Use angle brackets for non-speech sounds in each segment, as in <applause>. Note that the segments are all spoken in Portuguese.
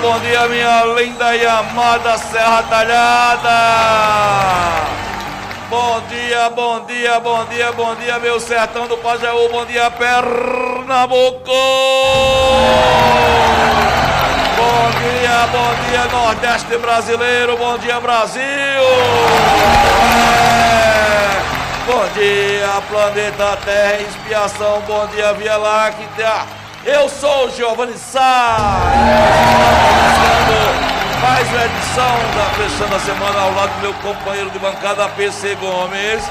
Bom dia, minha linda e amada Serra Talhada. Bom dia, bom dia, bom dia, bom dia, meu sertão do Pajeú. Bom dia, Pernambuco. Bom dia, bom dia, Nordeste brasileiro. Bom dia, Brasil. É. Bom dia, planeta Terra, expiação. Bom dia, Via Láctea. Eu sou o Giovanni Sá. Mais uma edição da Fechando a Semana ao lado do meu companheiro de bancada, PC Gomes.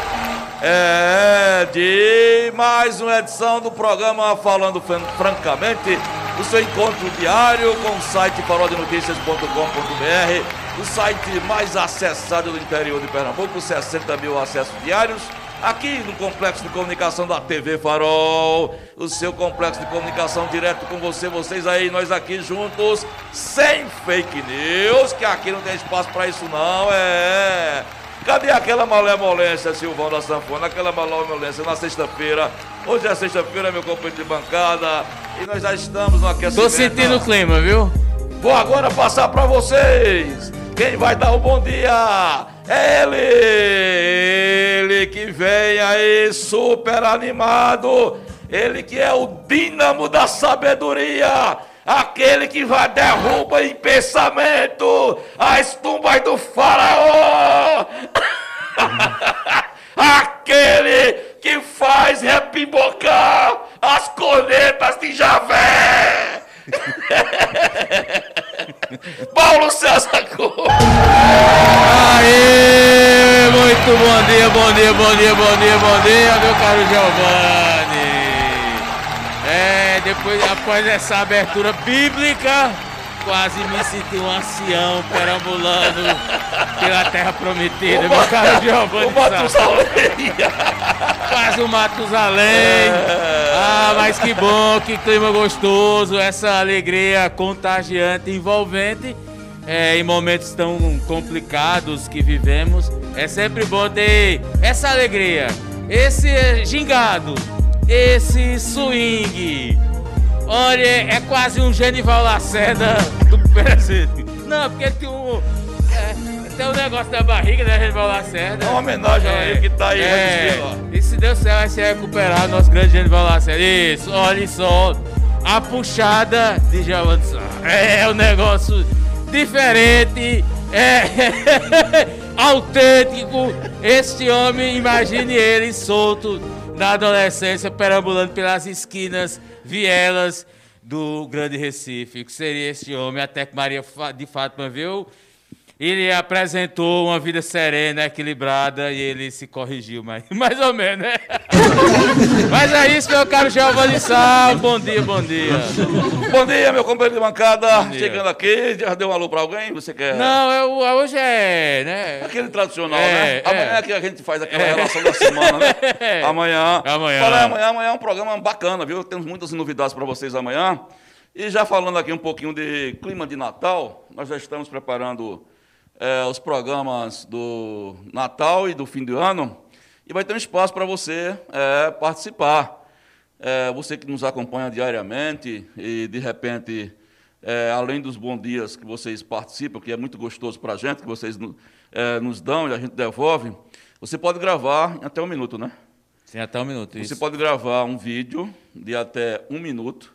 É, de mais uma edição do programa Falando Francamente, o seu encontro diário com o site parodinoticias.com.br, o site mais acessado do interior de Pernambuco, 60 mil acessos diários aqui no Complexo de Comunicação da TV Farol, o seu complexo de comunicação direto com você, vocês aí, nós aqui juntos, sem fake news, que aqui não tem espaço para isso não, é. Cadê aquela malemolência, Silvão da Sanfona? Aquela malemolência na sexta-feira. Hoje é sexta-feira, meu companheiro de bancada. E nós já estamos no aquecimento. Tô sentindo o clima, viu? Vou agora passar para vocês. Quem vai dar o um bom dia? Ele, ele que vem aí super animado, ele que é o dínamo da sabedoria, aquele que vai derrubar em pensamento as tumbas do faraó, <laughs> aquele que faz repimbocar as cornetas de Javé. <laughs> Paulo César muito bom dia, bom dia, bom dia, bom dia, bom dia, meu caro Giovanni. É, depois, após essa abertura bíblica, quase me senti um ancião perambulando pela terra prometida, o meu caro Giovanni. O Matusalém. Quase o Matusalém. É. Ah, mas que bom, que clima gostoso, essa alegria contagiante, envolvente. É, em momentos tão complicados que vivemos, é sempre bom ter essa alegria, esse gingado, esse swing, Olha, é quase um Genival Lacerda do <laughs> presente. Não, porque tem um. É, tem um negócio da barriga, né, Genival Lacerda? É uma homenagem é, a ele que tá aí, é, E se Deus quiser, vai se recuperar nosso grande Genival Lacerda. Isso, olha só. A puxada de Giovanni É, é um negócio diferente, é <laughs> autêntico. Este homem, imagine ele solto na adolescência, perambulando pelas esquinas vielas do Grande Recife, que seria esse homem, até que Maria de Fátima viu ele apresentou uma vida serena, equilibrada e ele se corrigiu, mais, <laughs> mais ou menos, né? <laughs> Mas é isso, meu caro Giovanni Sal. Bom dia, bom dia. Bom dia, meu companheiro de bancada. Chegando aqui, já deu um alô pra alguém? Você quer? Não, eu, hoje é, né? Aquele tradicional, é, né? É. Amanhã é que a gente faz aquela é. relação da semana, né? <laughs> Amanhã. Amanhã. Fala, amanhã, amanhã é um programa bacana, viu? Temos muitas novidades para vocês amanhã. E já falando aqui um pouquinho de clima de Natal, nós já estamos preparando é, os programas do Natal e do fim do ano, e vai ter um espaço para você é, participar. É, você que nos acompanha diariamente e, de repente, é, além dos bons dias que vocês participam, que é muito gostoso para a gente, que vocês é, nos dão e a gente devolve, você pode gravar em até um minuto, né? Sim, até um minuto. Você isso. pode gravar um vídeo de até um minuto,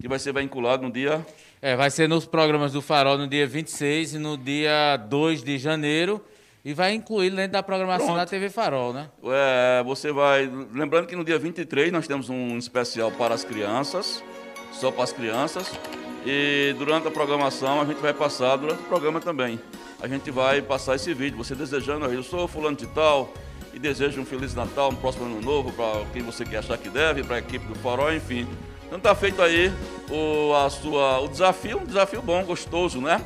que vai ser vinculado no dia é, vai ser nos programas do Farol no dia 26 e no dia 2 de janeiro. E vai incluir dentro da programação Pronto. da TV Farol, né? É, você vai. Lembrando que no dia 23 nós temos um especial para as crianças, só para as crianças. E durante a programação a gente vai passar, durante o programa também, a gente vai passar esse vídeo. Você desejando, eu sou fulano de tal, e desejo um Feliz Natal, um próximo ano novo para quem você quer achar que deve, para a equipe do Farol, enfim. Então tá feito aí o, a sua, o desafio, um desafio bom, gostoso, né?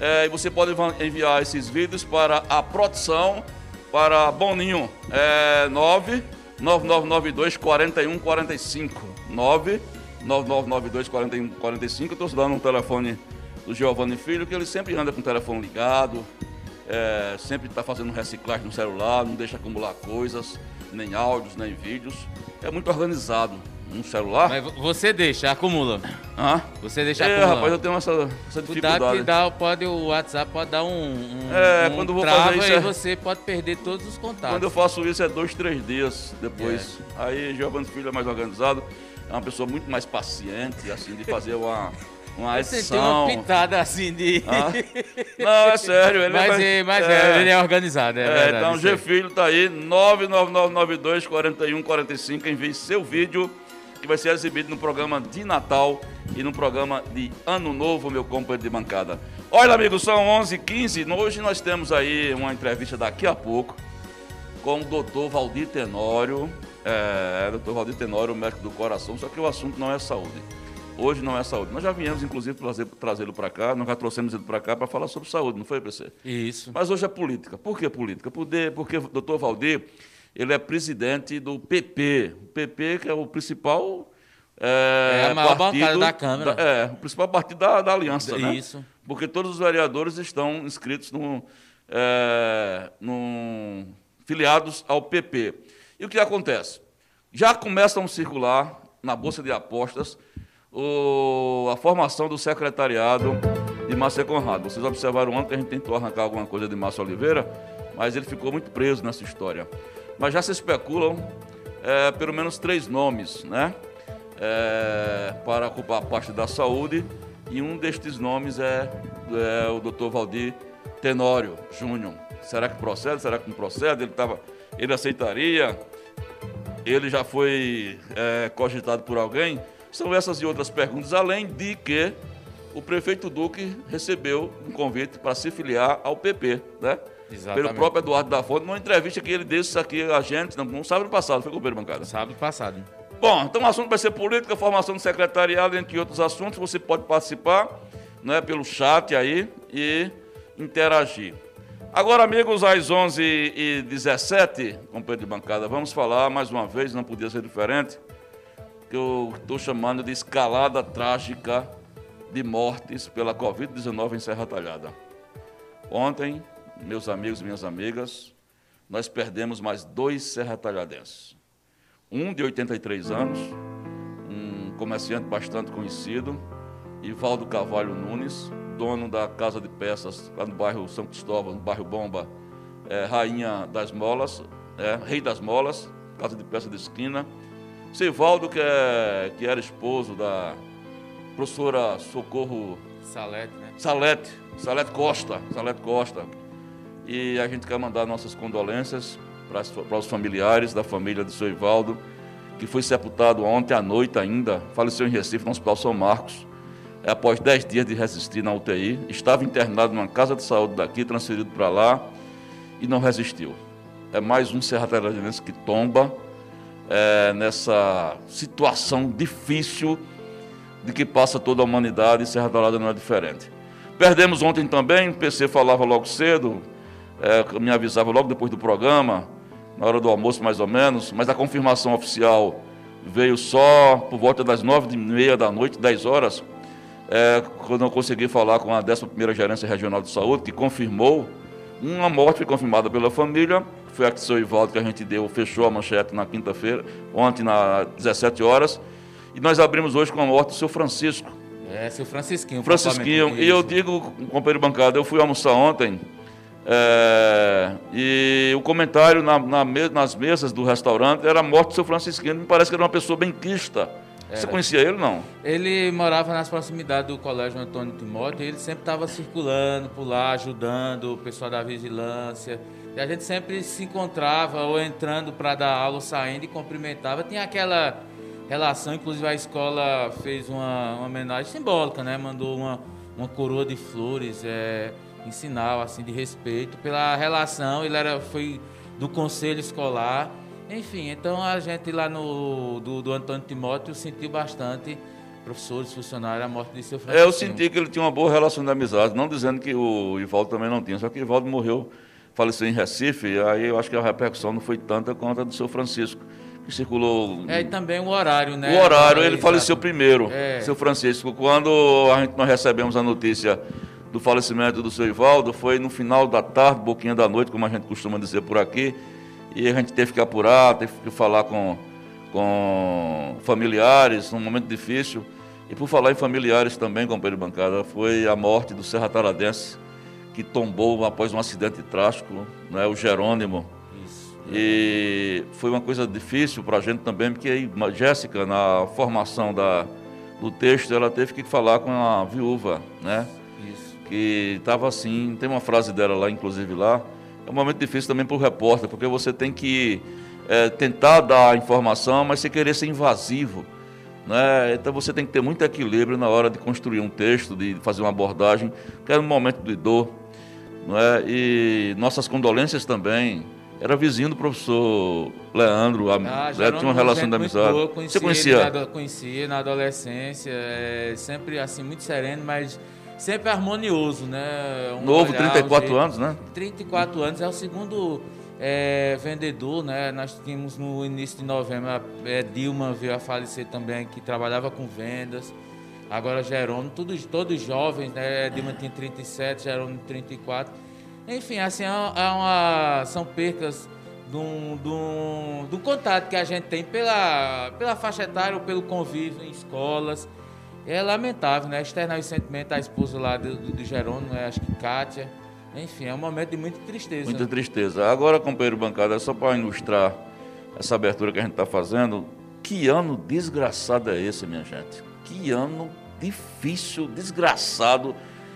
É, e você pode enviar esses vídeos para a produção, para Boninho, é 99992 4145. 99992 4145. Eu estou dando um telefone do Giovanni Filho, que ele sempre anda com o telefone ligado, é, sempre está fazendo reciclagem no celular, não deixa acumular coisas, nem áudios, nem vídeos. É muito organizado no celular. Mas você deixa, acumula. Ah? Você deixa é, acumular. rapaz, eu tenho essa, essa dificuldade. Cuidado que dá, pode, o WhatsApp pode dar um, um É, um quando vou trava fazer isso é- você pode perder todos os contatos. Quando eu faço isso é dois, três dias depois. Aí Giovanni Filho é mais organizado, é uma pessoa muito mais paciente, assim, de fazer uma, uma <laughs> Você tem uma pitada assim de... Ah? Não, é sério. Ele mas vai- é, mas é, ele é organizado, é, É, verdade. então. G Filho tá aí, 99992 4145. Envie seu vídeo que vai ser exibido no programa de Natal e no programa de Ano Novo, meu companheiro de bancada. Olha, amigos, são 11h15. Hoje nós temos aí uma entrevista daqui a pouco com o doutor Valdir Tenório. É, doutor Valdir Tenório, médico do coração, só que o assunto não é saúde. Hoje não é saúde. Nós já viemos, inclusive, trazê-lo para cá, nós já trouxemos ele para cá para falar sobre saúde, não foi, PC? Isso. Mas hoje é política. Por que política? Porque, porque doutor Valdir, ele é presidente do PP. O PP, que é o principal. É, É a maior partido bancada da Câmara. é, o principal partido da, da aliança, né? Isso. Porque todos os vereadores estão inscritos no, é, no- filiados ao PP. E o que acontece? Já começam a circular na Bolsa de Apostas o- a formação do secretariado de Márcia Conrado. Vocês observaram ontem que a gente tentou arrancar alguma coisa de Márcio Oliveira, mas ele ficou muito preso nessa história. Mas já se especulam é, pelo menos três nomes, né? É, para ocupar a parte da saúde, e um destes nomes é, é o Dr. Valdir Tenório Júnior. Será que procede? Será que não procede? Ele, tava, ele aceitaria? Ele já foi é, cogitado por alguém? São essas e outras perguntas, além de que o prefeito Duque recebeu um convite para se filiar ao PP, né? Exatamente. Pelo próprio Eduardo da Fonte, numa entrevista que ele disse aqui a gente, não, não sábado passado, foi com o Pedro Bancada. Sábado passado. Bom, então o assunto vai ser política, formação do secretariado, entre outros assuntos. Você pode participar né, pelo chat aí e interagir. Agora, amigos, às 11h17, companheiro de bancada, vamos falar mais uma vez, não podia ser diferente, que eu estou chamando de escalada trágica de mortes pela Covid-19 em Serra Talhada. Ontem, meus amigos e minhas amigas, nós perdemos mais dois serratalhadenses um de 83 anos, um comerciante bastante conhecido, Ivaldo Carvalho Nunes, dono da Casa de Peças, lá no bairro São Cristóvão, no bairro Bomba, é, Rainha das Molas, é, Rei das Molas, Casa de Peças de Esquina. Sivaldo, que, é, que era esposo da professora Socorro Salete, né? Salete, Salete Costa, Salete Costa. E a gente quer mandar nossas condolências para, para os familiares da família do seu Ivaldo, que foi sepultado ontem à noite ainda, faleceu em Recife, no Hospital São Marcos, é, após 10 dias de resistir na UTI. Estava internado numa casa de saúde daqui, transferido para lá, e não resistiu. É mais um Serra Talhadense que tomba é, nessa situação difícil de que passa toda a humanidade e Serra Talhada não é diferente. Perdemos ontem também, o PC falava logo cedo, é, me avisava logo depois do programa, na hora do almoço mais ou menos, mas a confirmação oficial veio só por volta das nove e meia da noite, 10 horas, é, quando eu consegui falar com a 11ª Gerência Regional de Saúde, que confirmou uma morte foi confirmada pela família, foi a que seu Ivaldo que a gente deu, fechou a manchete na quinta-feira, ontem, às 17 horas, e nós abrimos hoje com a morte do seu Francisco, É, seu Francisquinho. Francisquinho, e eu digo, companheiro bancada, eu fui almoçar ontem é, e o comentário na- na nas mesas do restaurante era a morte do seu Francisquinho. Me parece que era uma pessoa benquista. Você conhecia ele, não? Ele morava nas proximidades do Colégio Antônio Timóteo e ele sempre estava circulando por lá, ajudando o pessoal da vigilância. E a gente sempre se encontrava ou entrando para dar aula, ou saindo e cumprimentava. Tinha aquela relação, inclusive a escola fez uma, uma homenagem simbólica, né? Mandou uma, uma coroa de flores é, em sinal assim, de respeito pela relação. Ele era, foi do conselho escolar. Enfim, então a gente lá no do, do Antônio Timóteo sentiu bastante professores, funcionários, a morte de seu Francisco. É, eu senti que ele tinha uma boa relação de amizade, não dizendo que o Ivaldo também não tinha, só que o Ivaldo morreu, faleceu em Recife, aí eu acho que a repercussão não foi tanta quanto a do seu Francisco, que circulou... É, e também o horário, né? O horário, ele faleceu primeiro, é. seu Francisco. Quando a gente, nós recebemos a notícia do falecimento do seu Ivaldo, foi no final da tarde, boquinha da noite, como a gente costuma dizer por aqui, e a gente teve que apurar, teve que falar com com familiares, num momento difícil. E por falar em familiares também, companheiro de bancada, foi a morte do Serra Taradense, que tombou após um acidente trágico, né, o Jerônimo. Isso. E foi uma coisa difícil para a gente também, porque a Jéssica, na formação da, do texto, ela teve que falar com a viúva, né? Isso. Que estava assim, tem uma frase dela lá, inclusive lá. É um momento difícil também para o repórter, porque você tem que é, tentar dar informação, mas sem querer ser invasivo. Né? Então você tem que ter muito equilíbrio na hora de construir um texto, de fazer uma abordagem, que é um momento de dor. Não é? E nossas condolências também. Era vizinho do professor Leandro, ah, né? tinha uma relação de amizade. Boa, conhecia você conhecia? Na, conhecia na adolescência, é, sempre assim, muito sereno, mas sempre harmonioso, né? Um Novo, olhar, 34 anos, né? 34 anos, é o segundo é, vendedor, né? Nós tínhamos no início de novembro, a, é, Dilma veio a falecer também, que trabalhava com vendas. Agora Jerônimo, todos, todos jovens, né? Dilma tinha 37, Jerônimo 34. Enfim, assim, é uma, é são percas do, do, do contato que a gente tem pela, pela faixa etária ou pelo convívio em escolas. É lamentável, né? Externar o sentimento da esposa lá do, do, do Jerônimo, né? acho que Kátia. Enfim, é um momento de muita tristeza. Muita tristeza. Agora, companheiro bancada, só para ilustrar essa abertura que a gente está fazendo, que ano desgraçado é esse, minha gente? Que ano difícil, desgraçado,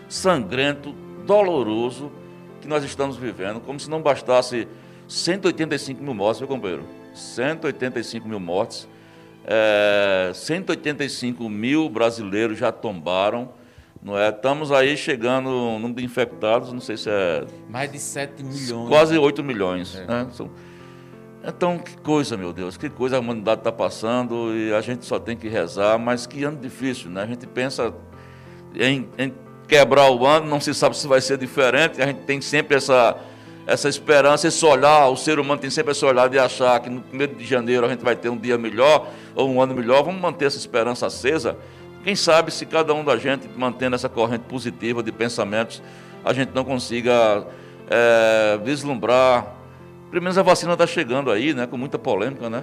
sangrento, doloroso que nós estamos vivendo, como se não bastasse 185 mil mortes, meu companheiro? 185 mil mortes. É, 185 mil brasileiros já tombaram não é? Estamos aí chegando no número de infectados, não sei se é. Mais de 7 milhões. Quase 8 milhões. É. Né? Então, que coisa, meu Deus, que coisa a humanidade está passando e a gente só tem que rezar, mas que ano difícil, né? A gente pensa em, em quebrar o ano, não se sabe se vai ser diferente, a gente tem sempre essa, essa esperança, esse olhar, o ser humano tem sempre esse olhar de achar que no 1 de janeiro a gente vai ter um dia melhor ou um ano melhor, vamos manter essa esperança acesa quem sabe se cada um da gente, mantendo essa corrente positiva de pensamentos, a gente não consiga é, vislumbrar. Pelo menos a vacina está chegando aí, né? Com muita polêmica, né?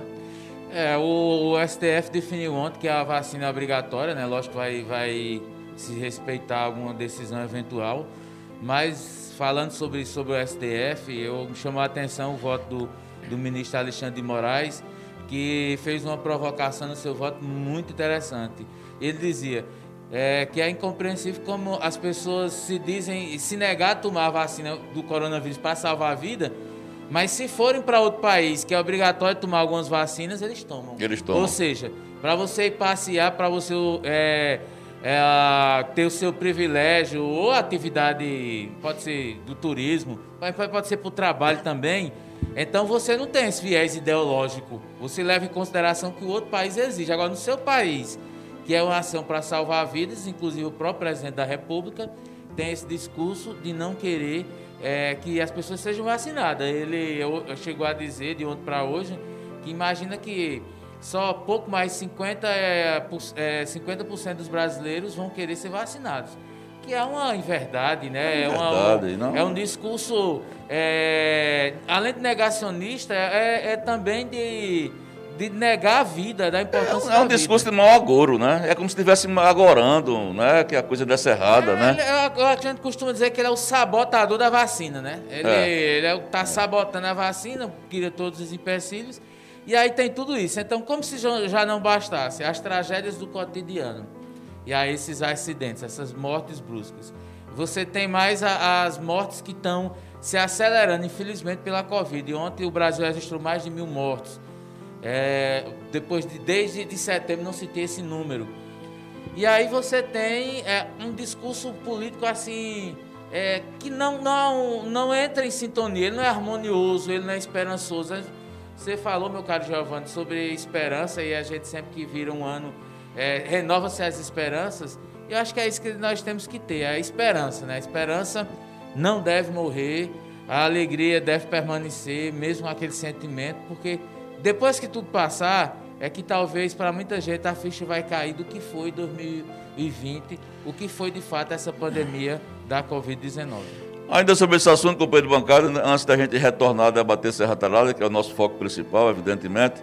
É, o, o, STF definiu ontem que a vacina é obrigatória, né? Lógico que vai, vai se respeitar alguma decisão eventual. Mas falando sobre, sobre o STF, eu me chamou a atenção o voto do, do ministro Alexandre de Moraes, que fez uma provocação no seu voto muito interessante ele dizia é, que é incompreensível como as pessoas se dizem se negar a tomar a vacina do coronavírus para salvar a vida, mas se forem para outro país que é obrigatório tomar algumas vacinas, eles tomam. Eles tomam. Ou seja, para você ir passear, para você é, é, ter o seu privilégio ou atividade, pode ser do turismo, pode ser para o trabalho também. Então você não tem esse viés ideológico. Você leva em consideração que o outro país exige. Agora, no seu país, que é uma ação para salvar vidas, inclusive o próprio presidente da República tem esse discurso de não querer é, que as pessoas sejam vacinadas. Ele chegou a dizer de ontem para hoje que imagina que só pouco mais de 50, é, é, 50% dos brasileiros vão querer ser vacinados. Que é uma inverdade, né? É, uma, um, é um discurso, é, além de negacionista, é, é também de de negar a vida, da importância É, é um discurso de mau agouro, né? É como se estivesse agorando, né? Que a coisa desse errada, é, né? É, a gente costuma dizer que ele é o sabotador da vacina, né? Ele é. ele é, tá sabotando a vacina, cria todos os empecilhos. E aí tem tudo isso. Então, como se já não bastasse as tragédias do cotidiano e aí esses acidentes, essas mortes bruscas, você tem mais a, as mortes que estão se acelerando, infelizmente, pela Covid. E ontem o Brasil registrou mais de mil mortos. É, depois de desde de setembro não se tem esse número. E aí você tem é, um discurso político assim é, que não, não, não entra em sintonia, ele não é harmonioso, ele não é esperançoso. Você falou, meu caro Giovanni, sobre esperança e a gente sempre que vira um ano é, renova-se as esperanças. E eu acho que é isso que nós temos que ter, a esperança, né? A esperança não deve morrer, a alegria deve permanecer, mesmo aquele sentimento, porque depois que tudo passar, é que talvez para muita gente a ficha vai cair do que foi 2020, o que foi de fato essa pandemia da Covid-19. Ainda sobre esse assunto, companheiro bancada, antes da gente retornar a debater Serra Talhada, que é o nosso foco principal, evidentemente,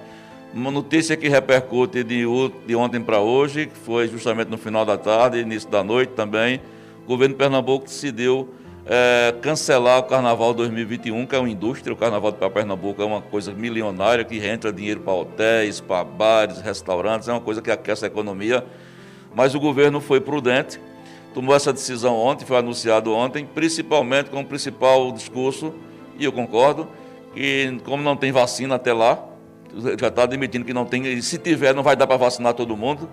uma notícia que repercute de, de ontem para hoje, que foi justamente no final da tarde, início da noite também, o governo de Pernambuco decidiu é, cancelar o Carnaval 2021, que é uma indústria, o Carnaval de Pernambuco é uma coisa milionária que entra dinheiro para hotéis, para bares, restaurantes, é uma coisa que aquece a economia. Mas o governo foi prudente, tomou essa decisão ontem, foi anunciado ontem, principalmente com o principal discurso, e eu concordo, que como não tem vacina até lá, já está admitindo que não tem, e se tiver não vai dar para vacinar todo mundo,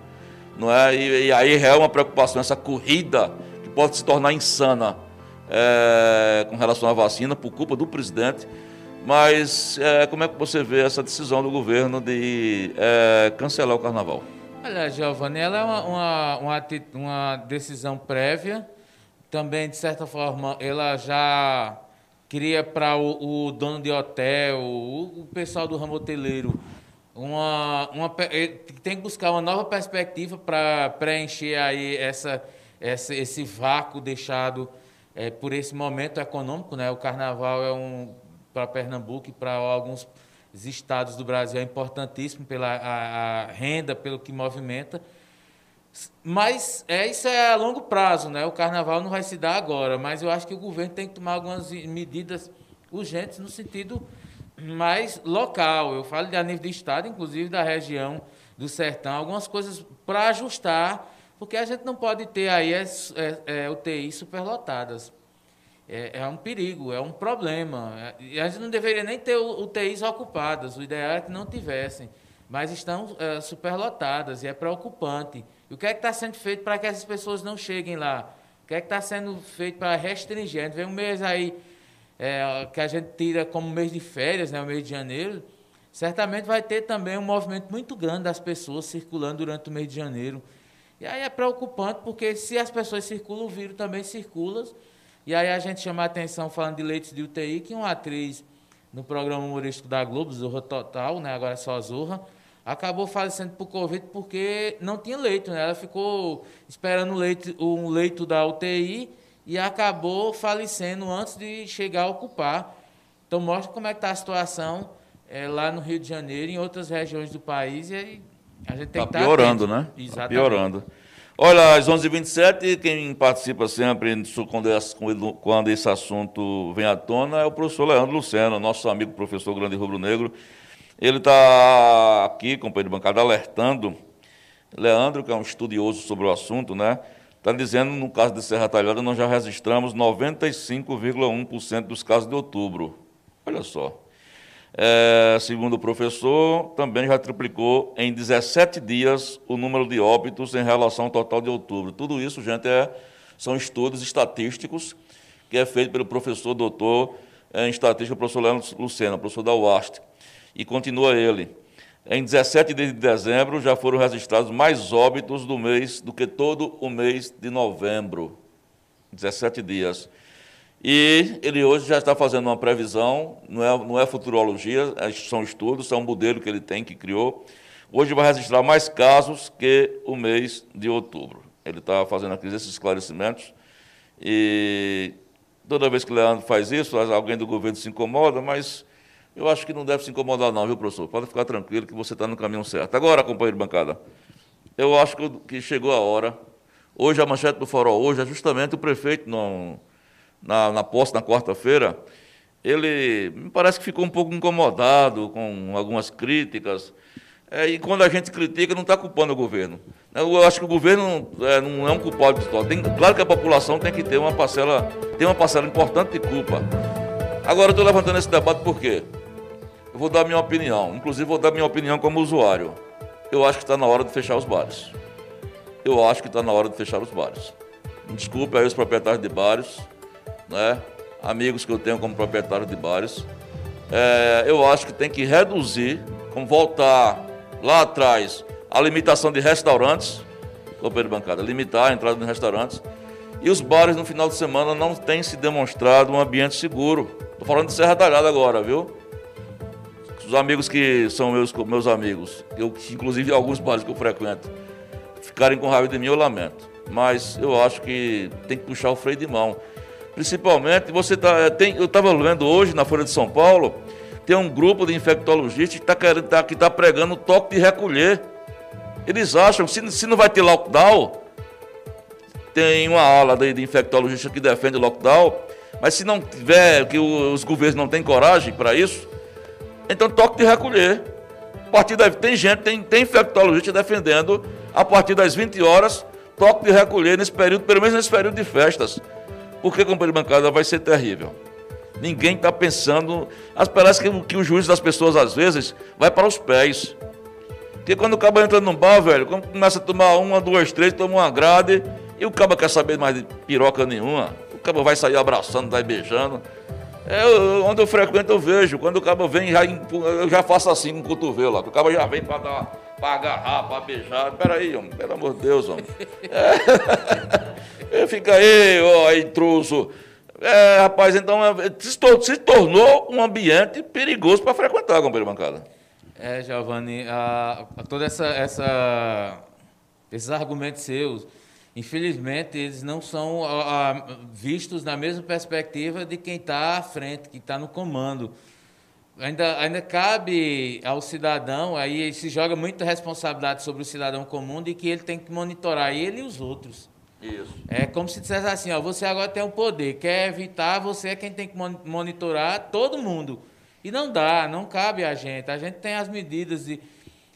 não é? E, e aí é uma preocupação, essa corrida que pode se tornar insana é, com relação à vacina, por culpa do presidente. Mas é, como é que você vê essa decisão do governo de é, cancelar o carnaval? Olha, Giovanni, ela é uma, uma, uma, decisão prévia. Também, de certa forma, ela já queria para o, o, dono de hotel, o, o, pessoal do ramo hoteleiro, uma, uma, tem que buscar uma nova perspectiva para preencher aí essa, essa, esse vácuo deixado é, por esse momento econômico, né? O carnaval é um para Pernambuco e para alguns estados do Brasil é importantíssimo pela a, a renda, pelo que movimenta. Mas é, isso é a longo prazo, né? O carnaval não vai se dar agora, mas eu acho que o governo tem que tomar algumas medidas urgentes no sentido mais local. Eu falo a nível de estado, inclusive da região do sertão, algumas coisas para ajustar porque a gente não pode ter aí as, é, é, UTIs superlotadas. É, é um perigo, é um problema. E a gente não deveria nem ter UTIs ocupadas, o ideal é que não tivessem. Mas estão é, superlotadas e é preocupante. E o que é que está sendo feito para que essas pessoas não cheguem lá? O que é que está sendo feito para restringir? A gente vê um mês aí é, que a gente tira como mês de férias, né, o mês de janeiro, certamente vai ter também um movimento muito grande das pessoas circulando durante o mês de janeiro. E aí é preocupante, porque se as pessoas circulam, o vírus também circula. E aí a gente chama a atenção, falando de leitos de UTI, que uma atriz no programa humorístico da Globo, Zorra Total, né, agora é só Zorra, acabou falecendo por Covid porque não tinha leito. Né? Ela ficou esperando um leito, um leito da UTI e acabou falecendo antes de chegar a ocupar. Então mostra como é que está a situação é, lá no Rio de Janeiro e em outras regiões do país. E aí a gente tem tá que piorando, né? Tá Exatamente. Tá piorando. Olha, às 11h27, quem participa sempre quando, esse assunto vem à tona é o professor Leandro Lucena, nosso amigo professor Grande Rubro Negro. Ele está aqui, companheiro de bancada, alertando. Leandro, que é um estudioso sobre o assunto, né? Está dizendo, no caso de Serra Talhada, nós já registramos 95,1% dos casos de outubro. Olha só. É, segundo o professor, também já triplicou em 17 dias o número de óbitos em relação ao total de outubro. Tudo isso, gente, é, são estudos estatísticos que é feito pelo professor doutor é, em estatística, professor Leandro Lucena, professor da UAST. E continua ele. Em 17 de dezembro já foram registrados mais óbitos do mês do que todo o mês de novembro. 17 dias. E ele hoje já está fazendo uma previsão, não é, não é futurologia, é, são estudos, são um modelo que ele tem, que criou. Hoje vai registrar mais casos que o mês de outubro. Ele está fazendo aqui esses esclarecimentos. E toda vez que o Leandro faz isso, alguém do governo se incomoda, mas eu acho que não deve se incomodar não, viu, professor? Pode ficar tranquilo que você está no caminho certo. Agora, companheiro de bancada, eu acho que chegou a hora. Hoje, a manchete do Farol, hoje é justamente o prefeito não na, na posse na quarta-feira, ele me parece que ficou um pouco incomodado com algumas críticas. É, e quando a gente critica, não está culpando o governo. Eu acho que o governo é, não é um culpado de Tem, claro que a população tem que ter uma parcela, tem uma parcela importante de culpa. Agora, estou levantando esse debate por quê? Eu vou dar minha opinião, inclusive vou dar minha opinião como usuário. Eu acho que está na hora de fechar os bares. Eu acho que está na hora de fechar os bares. Desculpe aí os proprietários de bares, né? amigos que eu tenho como proprietário de bares. É, eu acho que tem que reduzir, como voltar lá atrás, a limitação de restaurantes, companheiro de bancada, limitar a entrada de restaurantes. E os bares no final de semana não têm se demonstrado um ambiente seguro. Estou falando de Serra Talhada agora, viu? Os amigos que são meus, meus amigos, eu, inclusive alguns bares que eu frequento, ficarem com raiva de mim, eu lamento. Mas eu acho que tem que puxar o freio de mão. Principalmente, você tá, tem, eu estava lendo hoje na Folha de São Paulo, tem um grupo de infectologistas que está tá, que tá pregando toque de recolher. Eles acham se, se não vai ter lockdown, tem uma ala de, de infectologistas que defende lockdown, mas se não tiver, que os governos não têm coragem para isso, então toque de recolher. A partir da, tem gente, tem, tem infectologista defendendo a partir das 20 horas, toque de recolher nesse período, pelo menos nesse período de festas. Porque, companheiro de bancada, vai ser terrível. Ninguém está pensando. Parece que, que o juízo das pessoas, às vezes, vai para os pés. Porque quando o cabo entra num bar, velho, começa a tomar uma, duas, três, toma uma grade, e o cabo quer saber mais de piroca nenhuma. O cabo vai sair abraçando, vai beijando. É, onde eu frequento eu vejo. Quando o cabo vem, já, eu já faço assim com o cotovelo. Ó, o cabo já vem para dar, para agarrar, para beijar. Peraí, homem, pelo amor de Deus, homem. É. <laughs> Fica aí, ó, intruso. É, rapaz, então é, se tornou um ambiente perigoso para frequentar, companheiro bancada. É, Giovanni, a, a toda essa, essa, esses argumentos seus Infelizmente, eles não são vistos na mesma perspectiva de quem está à frente, que está no comando. Ainda, ainda cabe ao cidadão, aí se joga muita responsabilidade sobre o cidadão comum de que ele tem que monitorar ele e os outros. Isso. É como se dissesse assim, ó, você agora tem o poder, quer evitar, você é quem tem que monitorar todo mundo. E não dá, não cabe a gente. A gente tem as medidas de,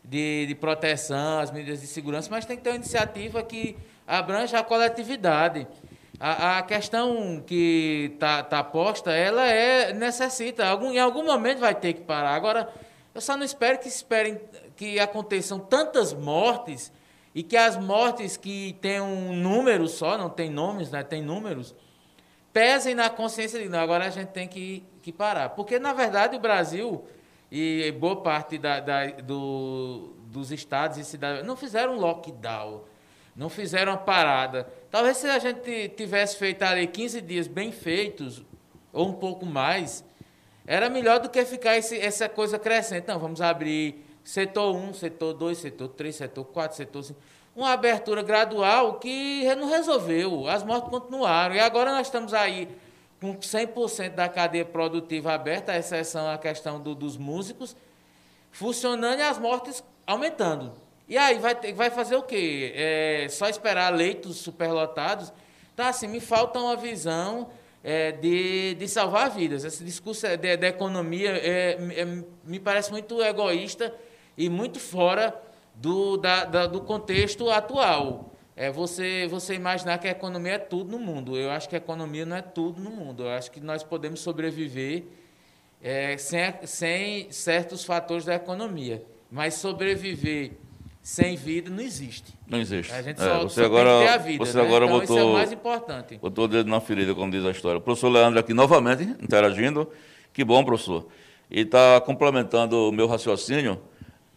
de, de proteção, as medidas de segurança, mas tem que ter uma iniciativa que abrange a coletividade. A, a questão que está tá posta, ela é necessita, algum, em algum momento vai ter que parar. Agora, eu só não espero que esperem que aconteçam tantas mortes e que as mortes que têm um número só, não tem nomes, né, tem números, pesem na consciência de não, agora a gente tem que, que parar. Porque, na verdade, o Brasil e boa parte da, da, do, dos estados e cidades não fizeram lockdown não fizeram a parada. Talvez se a gente tivesse feito ali 15 dias bem feitos, ou um pouco mais, era melhor do que ficar esse, essa coisa crescendo. Então, vamos abrir setor 1, setor 2, setor 3, setor 4, setor 5. Uma abertura gradual que não resolveu. As mortes continuaram. E agora nós estamos aí com 100% da cadeia produtiva aberta, a exceção a questão do, dos músicos, funcionando e as mortes aumentando. E aí vai, ter, vai fazer o quê? É, só esperar leitos superlotados? Então, assim, me falta uma visão é, de, de salvar vidas. Esse discurso da economia é, é, me parece muito egoísta e muito fora do, da, da, do contexto atual. É você, você imaginar que a economia é tudo no mundo. Eu acho que a economia não é tudo no mundo. Eu acho que nós podemos sobreviver é, sem, sem certos fatores da economia. Mas sobreviver sem vida não existe. Não existe. A gente é, só, você só agora, tem que ter a vida. Você né? agora então, botou, isso é o mais importante. Botou o dedo na ferida, como diz a história. O professor Leandro aqui novamente interagindo. Que bom, professor. E está complementando o meu raciocínio,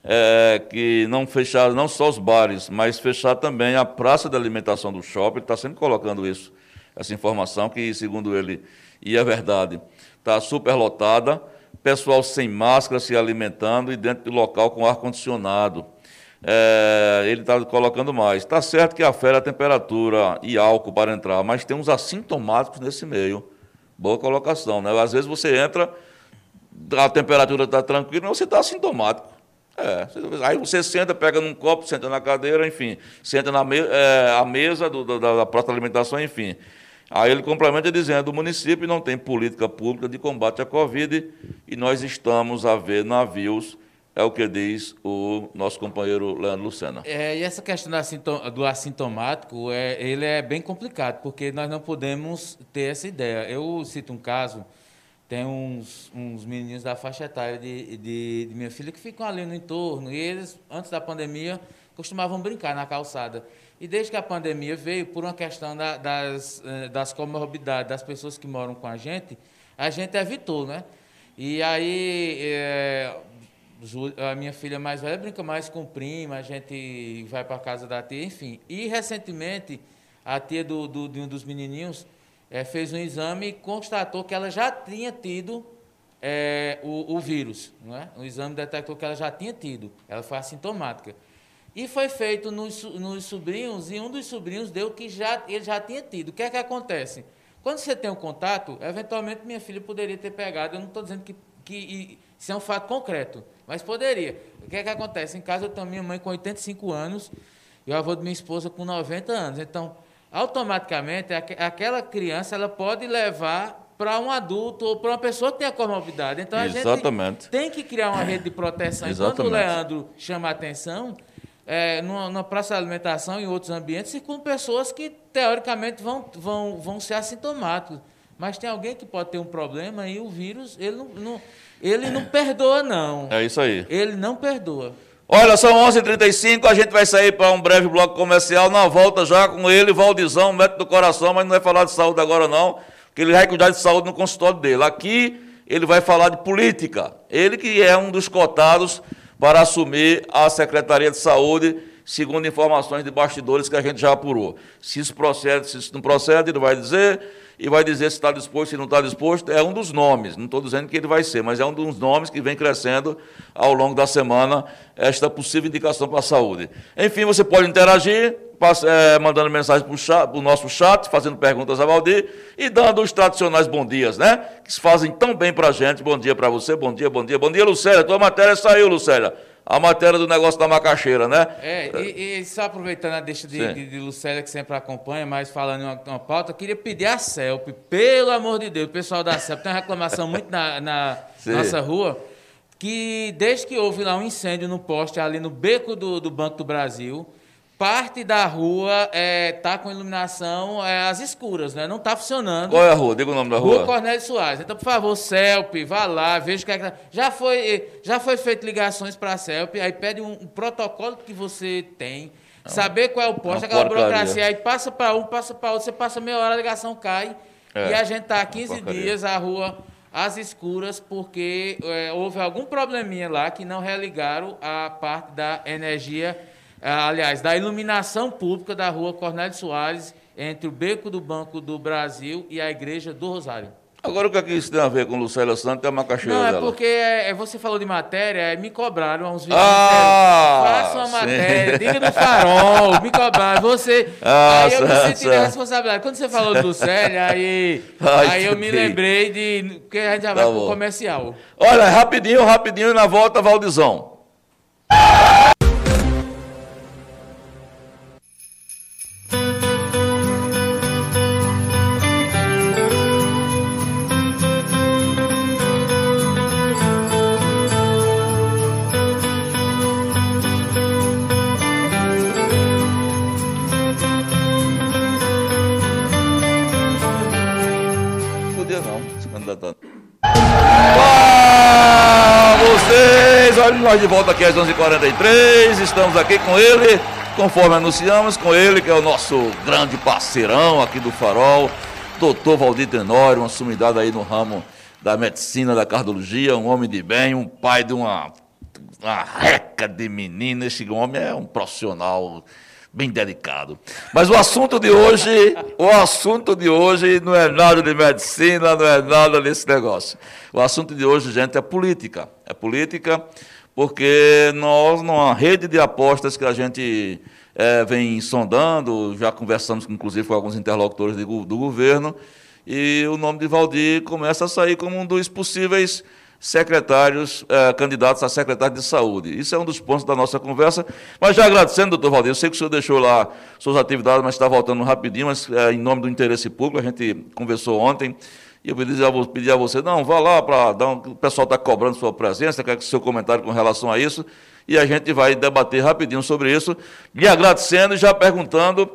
é, que não fechar não só os bares, mas fechar também a praça de alimentação do shopping. Está sempre colocando isso, essa informação, que segundo ele, e é verdade, está super lotada, pessoal sem máscara se alimentando e dentro do local com ar-condicionado é, ele está colocando mais. Está certo que afere a temperatura e álcool para entrar, mas tem uns assintomáticos nesse meio. Boa colocação, né? Às vezes você entra, a temperatura está tranquila, mas você está assintomático. É, aí você senta, pega num copo, senta na cadeira, enfim, senta na me, é, a mesa do, da, da própria alimentação, enfim. Aí ele complementa dizendo: o município não tem política pública de combate à Covid e nós estamos a ver navios é o que diz o nosso companheiro Leandro Lucena. É, e essa questão do assintomático, é, ele é bem complicado, porque nós não podemos ter essa ideia. Eu cito um caso, tem uns, uns meninos da faixa etária de, de, de minha filha que ficam ali no entorno, e eles, antes da pandemia, costumavam brincar na calçada. E desde que a pandemia veio, por uma questão da, das, eh, das comorbidades das pessoas que moram com a gente, a gente evitou, né? E aí, é, a minha filha mais velha brinca mais com prima, a gente vai para casa da tia, enfim. E recentemente, a tia do, do, de um dos menininhos é, fez um exame e constatou que ela já tinha tido é, o, o, vírus. Não é? O exame detectou que ela já tinha tido, ela foi assintomática. E foi feito nos, nos sobrinhos, e um dos sobrinhos deu que já, ele já tinha tido. O que é que acontece? Quando você tem um contato, eventualmente minha filha poderia ter pegado. Eu não estou dizendo que, que isso é um fato concreto, mas poderia. O que é que acontece? Em casa eu tenho minha mãe com 85 anos e o avô de minha esposa com 90 anos. Então, automaticamente, aquela criança ela pode levar para um adulto ou para uma pessoa que tem a comorbidade. Então, a Exatamente. gente tem que criar uma rede de proteção. Exatamente. Enquanto o Leandro chama a atenção, é, numa, numa, praça de alimentação, em outros ambientes, circulam pessoas que, teoricamente, vão, vão, vão ser assintomáticos. Mas tem alguém que pode ter um problema e o vírus, ele não, não ele não perdoa, não. É isso aí. Ele não perdoa. Olha, são 11 h 35 a gente vai sair para um breve bloco comercial, na volta já com ele, Valdizão, médico do coração, mas não vai falar de saúde agora não, que ele vai cuidar de saúde no consultório dele. Aqui ele vai falar de política. Ele que é um dos cotados para assumir a Secretaria de Saúde, segundo informações de bastidores que a gente já apurou. Se isso procede, se isso não procede, ele vai dizer, e vai dizer se está disposto, se não está disposto. É um dos nomes, não estou dizendo que ele vai ser, mas é um dos nomes que vem crescendo ao longo da semana, esta possível indicação para a saúde. Enfim, você pode interagir, é, mandando mensagem para o nosso chat, fazendo perguntas a Valdir e dando os tradicionais bom dias, né? Que se fazem tão bem para a gente. Bom dia para você, bom dia, bom dia. Bom dia, Lucélia. Tua matéria saiu, Lucélia. A matéria do negócio da macaxeira, né? É, e, e só aproveitando a deixa de, de, de, Lucélia, que sempre acompanha, mas falando em uma, uma pauta, eu queria pedir a CELP, pelo amor de Deus, o pessoal da CELP tem uma reclamação muito na, na nossa rua, que desde que houve lá um incêndio no poste ali no beco do, do Banco do Brasil, Parte da rua é, tá com iluminação é, às escuras, né? Não está funcionando. Qual é a rua? Diga o nome da rua. Rua Cornélio Soares. Então, por favor, CELP, vá lá, veja o que é que tá... já foi Já foi feito ligações para a CELP, aí pede um, um, protocolo que você tem, não. saber qual é o posto, é aquela porcaria. burocracia, aí passa para um, passa para outro, você passa meia hora, a ligação cai, é. e a gente está há 15 dias, a rua às escuras, porque é, houve algum probleminha lá que não religaram a parte da energia é, aliás, da iluminação pública da rua Cornélio Soares, entre o Beco do Banco do Brasil e a Igreja do Rosário. Agora, o que, é que isso tem a ver com Lucélia Santos e a macaxeira Não, é dela? porque é, é, você falou de matéria, me cobraram uns vídeos. Ah, Faça uma sim. matéria, diga do farol, me cobraram. Você, <laughs> ah, aí eu me senti na responsabilidade. Quando você falou de Lucélia, aí, <laughs> Ai, aí eu me lembrei de que a gente já tá vai pro comercial. Olha, rapidinho, rapidinho, e na volta, Valdizão. Nós de volta aqui às 11h43, estamos aqui com ele, conforme anunciamos, com ele que é o nosso grande parceirão aqui do Farol, doutor Valdir Tenório, uma sumidade aí no ramo da medicina, da cardiologia, um homem de bem, um pai de uma, uma reca de menina, esse homem é um profissional bem delicado. Mas o assunto de hoje, o assunto de hoje não é nada de medicina, não é nada desse negócio. O assunto de hoje, gente, é política. É política porque nós, numa rede de apostas que a gente é, vem sondando, já conversamos inclusive com alguns interlocutores do, do governo, e o nome de Valdir começa a sair como um dos possíveis secretários, é, candidatos a secretário de saúde. Isso é um dos pontos da nossa conversa. Mas já agradecendo, doutor Valdir, eu sei que o senhor deixou lá suas atividades, mas está voltando rapidinho, mas é, em nome do interesse público, a gente conversou ontem e eu vou pedir a você, não, vá lá para dar um, o pessoal está cobrando sua presença, quer que seu comentário com relação a isso, e a gente vai debater rapidinho sobre isso, me agradecendo e já perguntando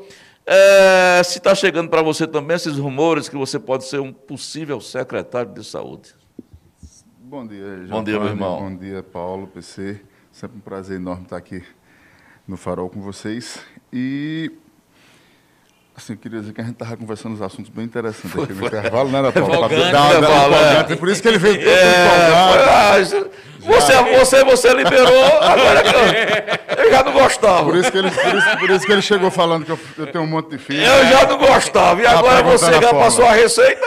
é, se está chegando para você também esses rumores que você pode ser um possível secretário de saúde. Bom dia, Bom dia, meu irmão. Bom dia, Paulo, PC. Sempre um prazer enorme estar aqui no Farol com vocês. E Assim, queria dizer que a gente estava conversando uns assuntos bem interessantes aqui no intervalo, né? Empolgante, dar, empolgante, é. Por isso que ele veio todo é, empolgado. Você, você, você liberou, agora eu, eu já não gostava. Por isso, que ele, por, isso, por isso que ele chegou falando que eu, eu tenho um monte de filhos. Eu já não gostava, e tá agora você já passou a receita?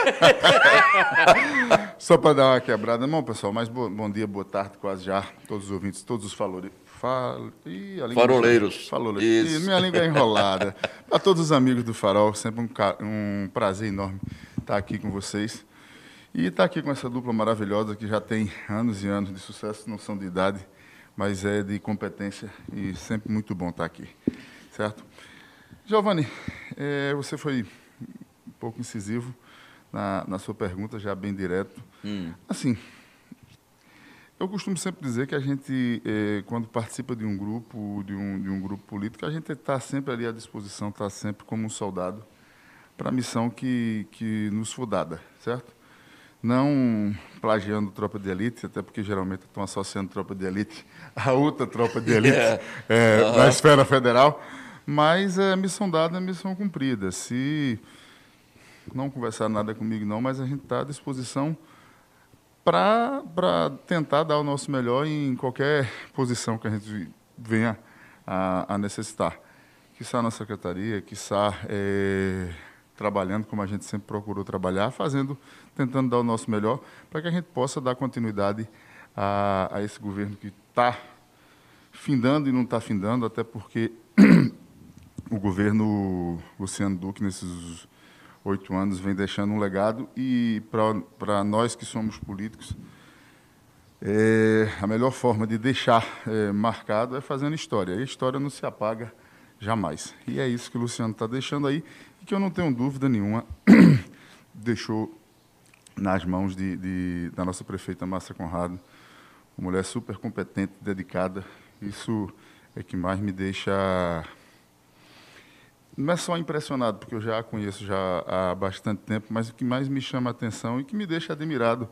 <laughs> Só para dar uma quebrada. Bom, pessoal, mas bom, bom dia, boa tarde, quase já, todos os ouvintes, todos os valores Fal... Ih, Faroleiros. Faroleiros. Isso. minha língua é enrolada. <laughs> Para todos os amigos do Farol, sempre um, um prazer enorme estar aqui com vocês. E estar aqui com essa dupla maravilhosa que já tem anos e anos de sucesso, não são de idade, mas é de competência e sempre muito bom estar aqui. Certo? Giovanni, é, você foi um pouco incisivo na, na sua pergunta, já bem direto. Hum. Assim, eu costumo sempre dizer que a gente, eh, quando participa de um grupo, de um, de um grupo político, a gente está sempre ali à disposição, está sempre como um soldado para a missão que, que nos for dada, certo? Não plagiando tropa de elite, até porque geralmente estão associando tropa de elite <laughs> a outra tropa de elite yeah. <laughs> é, uhum. na esfera federal, mas é missão dada, é missão cumprida. Se não conversar nada comigo não, mas a gente está à disposição para tentar dar o nosso melhor em qualquer posição que a gente venha a, a necessitar. Quiçá na secretaria, quiçá é, trabalhando como a gente sempre procurou trabalhar, fazendo, tentando dar o nosso melhor, para que a gente possa dar continuidade a, a esse governo que está findando e não está findando, até porque <clears throat> o governo Luciano Duque, nesses oito anos, vem deixando um legado e para nós que somos políticos, é, a melhor forma de deixar é, marcado é fazendo história. E a história não se apaga jamais. E é isso que o Luciano está deixando aí e que eu não tenho dúvida nenhuma <clears throat> deixou nas mãos de, de, da nossa prefeita Márcia Conrado, uma mulher super competente, dedicada. Isso é que mais me deixa não é só impressionado, porque eu já a conheço já há bastante tempo, mas o que mais me chama a atenção e que me deixa admirado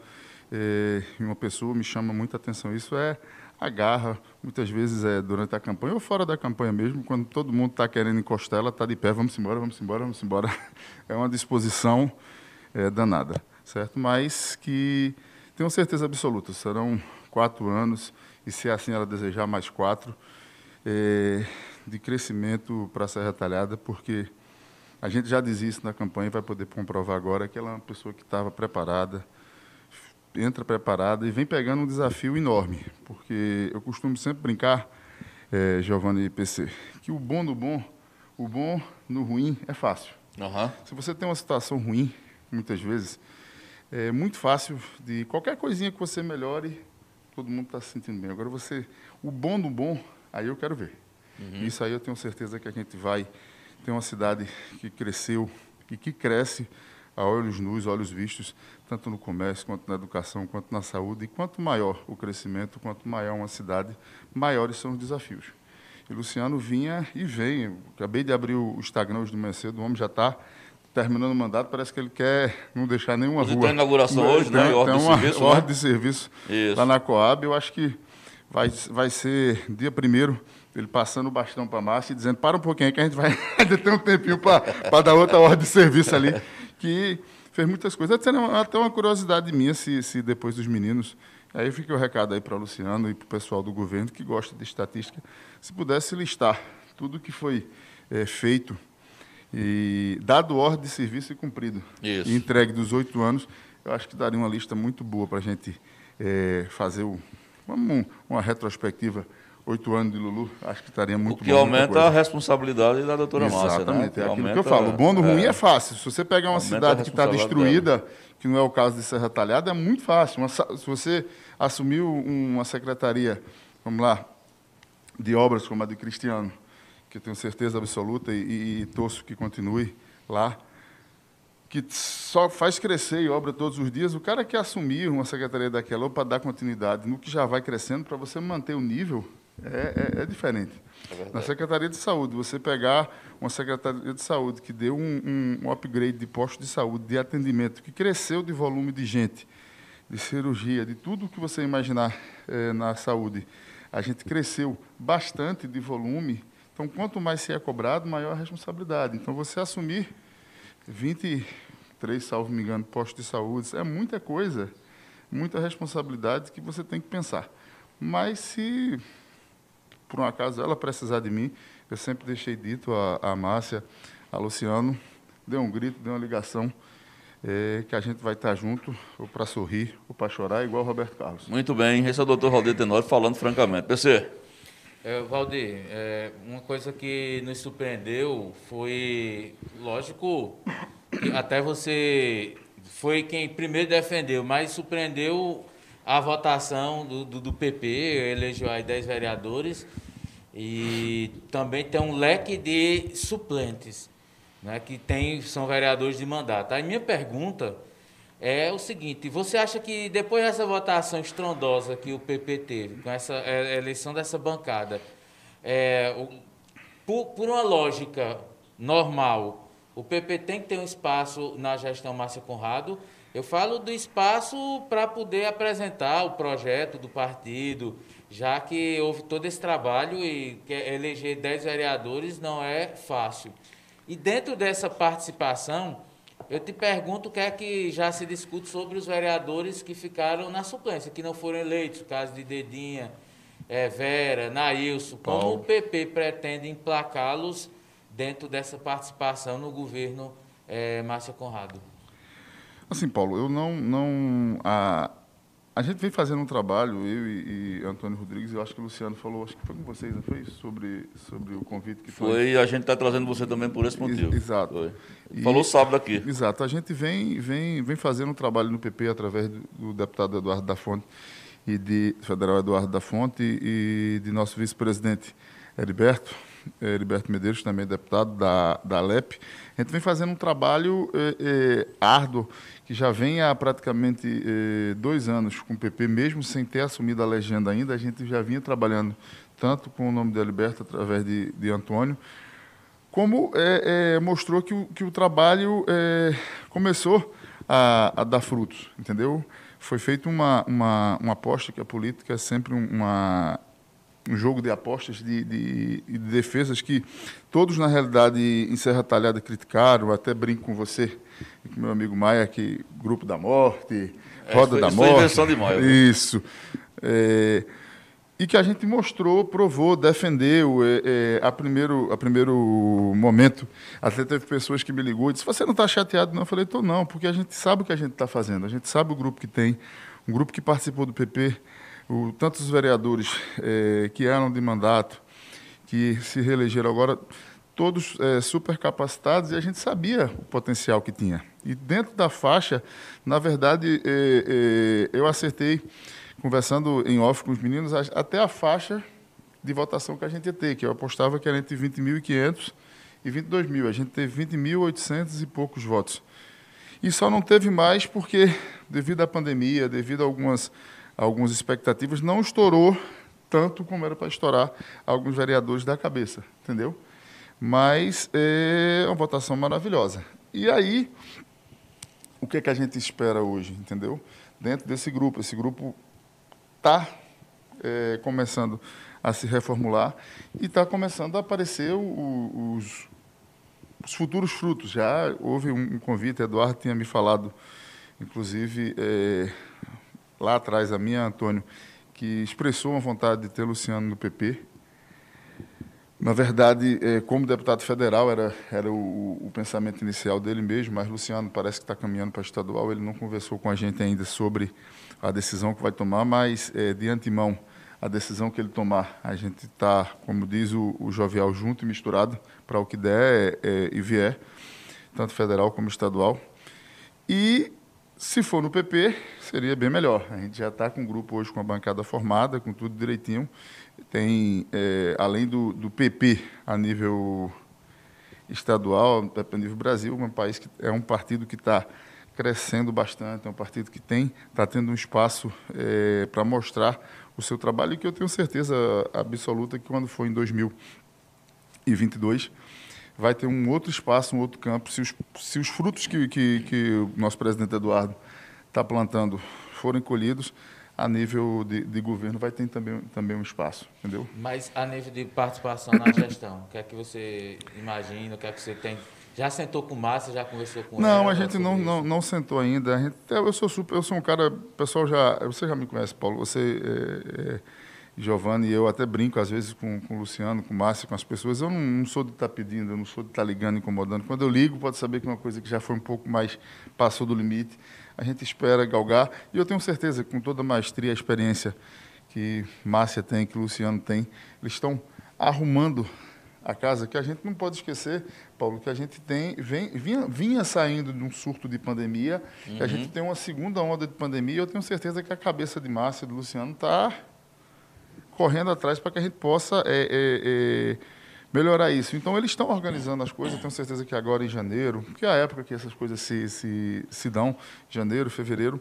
é, em uma pessoa, me chama muita atenção isso, é a garra, muitas vezes é durante a campanha ou fora da campanha mesmo, quando todo mundo está querendo encostar, ela está de pé, vamos embora, vamos embora, vamos embora. <laughs> É uma disposição é, danada, certo? Mas que tenho certeza absoluta, serão quatro anos, e se assim ela desejar mais quatro, é, de crescimento para a Serra Talhada, porque a gente já dizia isso na campanha e vai poder comprovar agora que ela é uma pessoa que estava preparada, entra preparada e vem pegando um desafio enorme, porque eu costumo sempre brincar, é, Giovanni e PC, que o bom no bom, o bom no ruim é fácil. Uhum. Se você tem uma situação ruim, muitas vezes, é muito fácil de qualquer coisinha que você melhore, todo mundo está se sentindo bem. Agora você, o bom no bom, aí eu quero ver. Uhum. Isso aí eu tenho certeza que a gente vai ter uma cidade que cresceu e que cresce a olhos nus, olhos vistos, tanto no comércio, quanto na educação, quanto na saúde. E quanto maior o crescimento, quanto maior uma cidade, maiores são os desafios. E Luciano vinha e vem. Acabei de abrir o Instagram hoje de manhã cedo, o homem já está terminando o mandato, parece que ele quer não deixar nenhuma Você rua. Tem inauguração hoje, né? Tem, ordem de serviço. Né? Ordem de serviço Isso. lá na Coab. Eu acho que vai, vai ser dia primeiro ele passando o bastão para a Márcia e dizendo, para um pouquinho aí que a gente vai <laughs> ainda ter um tempinho para dar outra ordem de serviço ali, que fez muitas coisas. Até uma curiosidade minha, se, se depois dos meninos, aí fica o recado aí para o Luciano e para o pessoal do governo que gosta de estatística, se pudesse listar tudo que foi é, feito e dado ordem de serviço e cumprido, Isso. e entregue dos oito anos, eu acho que daria uma lista muito boa para a gente é, fazer o, uma, uma retrospectiva oito anos de Lulu, acho que estaria muito O que bom, aumenta a responsabilidade da doutora Márcia, né? Exatamente, né? é aquilo que eu falo. O bom do é, ruim é fácil. Se você pegar uma cidade que está destruída, dela. que não é o caso de Serra Talhada, é muito fácil. Uma, se você assumiu uma secretaria, vamos lá, de obras como a de Cristiano, que eu tenho certeza absoluta e, e, e torço que continue lá, que só faz crescer e obra todos os dias, o cara que assumir uma secretaria daquela para dar continuidade no que já vai crescendo, para você manter o nível, é, é, é diferente. É Na Secretaria de Saúde, você pegar uma Secretaria de Saúde que deu um, um, um upgrade de posto de saúde, de atendimento, que cresceu de volume de gente, de cirurgia, de tudo que você imaginar é, na saúde, a gente cresceu bastante de volume, Então, quanto mais se é cobrado, maior a responsabilidade. Então, você assumir 23, salvo me engano, postos de saúde, é muita coisa, muita responsabilidade que você tem que pensar. Mas se, por um acaso, ela precisar de mim, eu sempre deixei dito a, a Márcia, a Luciano, dê um grito, dê uma ligação, é, que a gente vai estar junto, ou para sorrir, ou para chorar, igual o Roberto Carlos. Muito bem, esse é o doutor Valdir Tenório falando francamente. PC. É, Valdir, é, uma coisa que nos surpreendeu foi, lógico, até você foi quem primeiro defendeu, mas surpreendeu a votação do, do, do PP, elegeu aí 10 vereadores, e também tem um leque de suplentes, né, que tem, são vereadores de mandato. Aí minha pergunta é o seguinte: você acha que depois dessa votação estrondosa que o PP teve, com essa é, eleição dessa bancada, é, o, por, por, uma lógica normal, o PP tem que ter um espaço na gestão Márcia Conrado? Eu falo do espaço para poder apresentar o projeto do partido, já que houve todo esse trabalho e eleger 10 vereadores não é fácil. E dentro dessa participação, eu te pergunto o que é que já se discute sobre os vereadores que ficaram na suplência, que não foram eleitos, caso de Dedinha, é, Vera, Nailson. Como o PP pretende emplacá-los dentro dessa participação no governo é, Márcia Conrado? Assim, Paulo, eu não. não a, a gente vem fazendo um trabalho, eu e, e, Antônio Rodrigues, eu acho que o Luciano falou, acho que foi com vocês, não foi? Sobre, sobre o convite que foi. Foi, e a gente está trazendo você também por esse motivo. Exato. Foi. Falou sábado aqui. Exato. A gente vem, vem, vem fazendo um trabalho no PP através do, do deputado Eduardo da Fonte e de federal Eduardo da Fonte e de nosso vice-presidente Heriberto, Heriberto Medeiros, também deputado da, da LEP. A gente vem fazendo um trabalho é, é, árduo que já vem há praticamente eh, dois anos com o PP, mesmo sem ter assumido a legenda ainda, a gente já vinha trabalhando tanto com o nome de Alberto, através de, de Antônio, como é, é, mostrou que o, que o trabalho é, começou a, a, dar frutos, entendeu? Foi feita uma, uma, uma aposta, que a política é sempre uma, um jogo de apostas, de, de, de, defesas que todos, na realidade, em Serra Talhada criticaram, até brinco com você, com meu amigo Maia, que Grupo da Morte, é, Roda foi, da Morte. Foi de Maia. Isso. É, e que a gente mostrou, provou, defendeu. É, é, a, primeiro, a primeiro momento, até teve pessoas que me ligou e disse, você não está chateado? Não, eu falei, estou não, porque a gente sabe o que a gente está fazendo, a gente sabe o grupo que tem, um grupo que participou do PP, o, tantos vereadores é, que eram de mandato, que se reelegeram agora, todos é, super capacitados e a gente sabia o potencial que tinha. E dentro da faixa, na verdade, é, é, eu acertei, conversando em off com os meninos, até a faixa de votação que a gente ia ter, que eu apostava que era entre 20.500 e 22 mil. A gente teve 20.800 e poucos votos. E só não teve mais porque, devido à pandemia, devido a algumas, algumas expectativas, não estourou tanto como era para estourar alguns vereadores da cabeça, entendeu? Mas é uma votação maravilhosa. E aí, o que, é que a gente espera hoje, entendeu? Dentro desse grupo, esse grupo está é, começando a se reformular e está começando a aparecer o, os, os, futuros frutos. Já houve um, convite, Eduardo tinha me falado, inclusive, é, lá atrás, a minha, Antônio, que expressou uma vontade de ter Luciano no PP. Na verdade, é, como deputado federal, era, era o, o, pensamento inicial dele mesmo, mas Luciano parece que está caminhando para estadual. Ele não conversou com a gente ainda sobre a decisão que vai tomar, mas é, de antemão, a decisão que ele tomar, a gente está, como diz o, o, jovial, junto e misturado para o que der é, é, e vier, tanto federal como estadual. E se for no PP, seria bem melhor. A gente já está com o grupo hoje com a bancada formada, com tudo direitinho tem, é, além do, do PP a nível estadual, a nível Brasil, um país que é um partido que está crescendo bastante, é um partido que tem, está tendo um espaço é, para mostrar o seu trabalho e que eu tenho certeza absoluta que quando for em 2022 vai ter um outro espaço, um outro campo. Se os, se os frutos que, que, que o nosso presidente Eduardo está plantando forem colhidos, a nível de, de, governo vai ter também, também um espaço, entendeu? Mas a nível de participação na gestão, o que é que você imagina, o que é que você tem... Já sentou com Márcia, já conversou com não, ela? Não, a gente não, não, não sentou ainda. Gente, eu sou super, eu sou um cara, pessoal já, você já me conhece, Paulo, você, é, é, Giovanni e eu até brinco às vezes com, com o Luciano, com o Márcia, com as pessoas. Eu não, não sou de estar tá pedindo, eu não sou de estar tá ligando, incomodando. Quando eu ligo, pode saber que é uma coisa que já foi um pouco mais, passou do limite a gente espera galgar. E eu tenho certeza, com toda a maestria e a experiência que Márcia tem, que Luciano tem, eles estão arrumando a casa, que a gente não pode esquecer, Paulo, que a gente tem, vem, vinha, vinha saindo de um surto de pandemia, uhum. que a gente uhum. tem uma segunda onda de pandemia, e eu tenho certeza que a cabeça de Márcia e do Luciano está correndo atrás para que a gente possa é, é, é, melhorar isso. Então, eles estão organizando as coisas, tenho certeza que agora em janeiro, que é a época que essas coisas se, se, se dão, janeiro, fevereiro,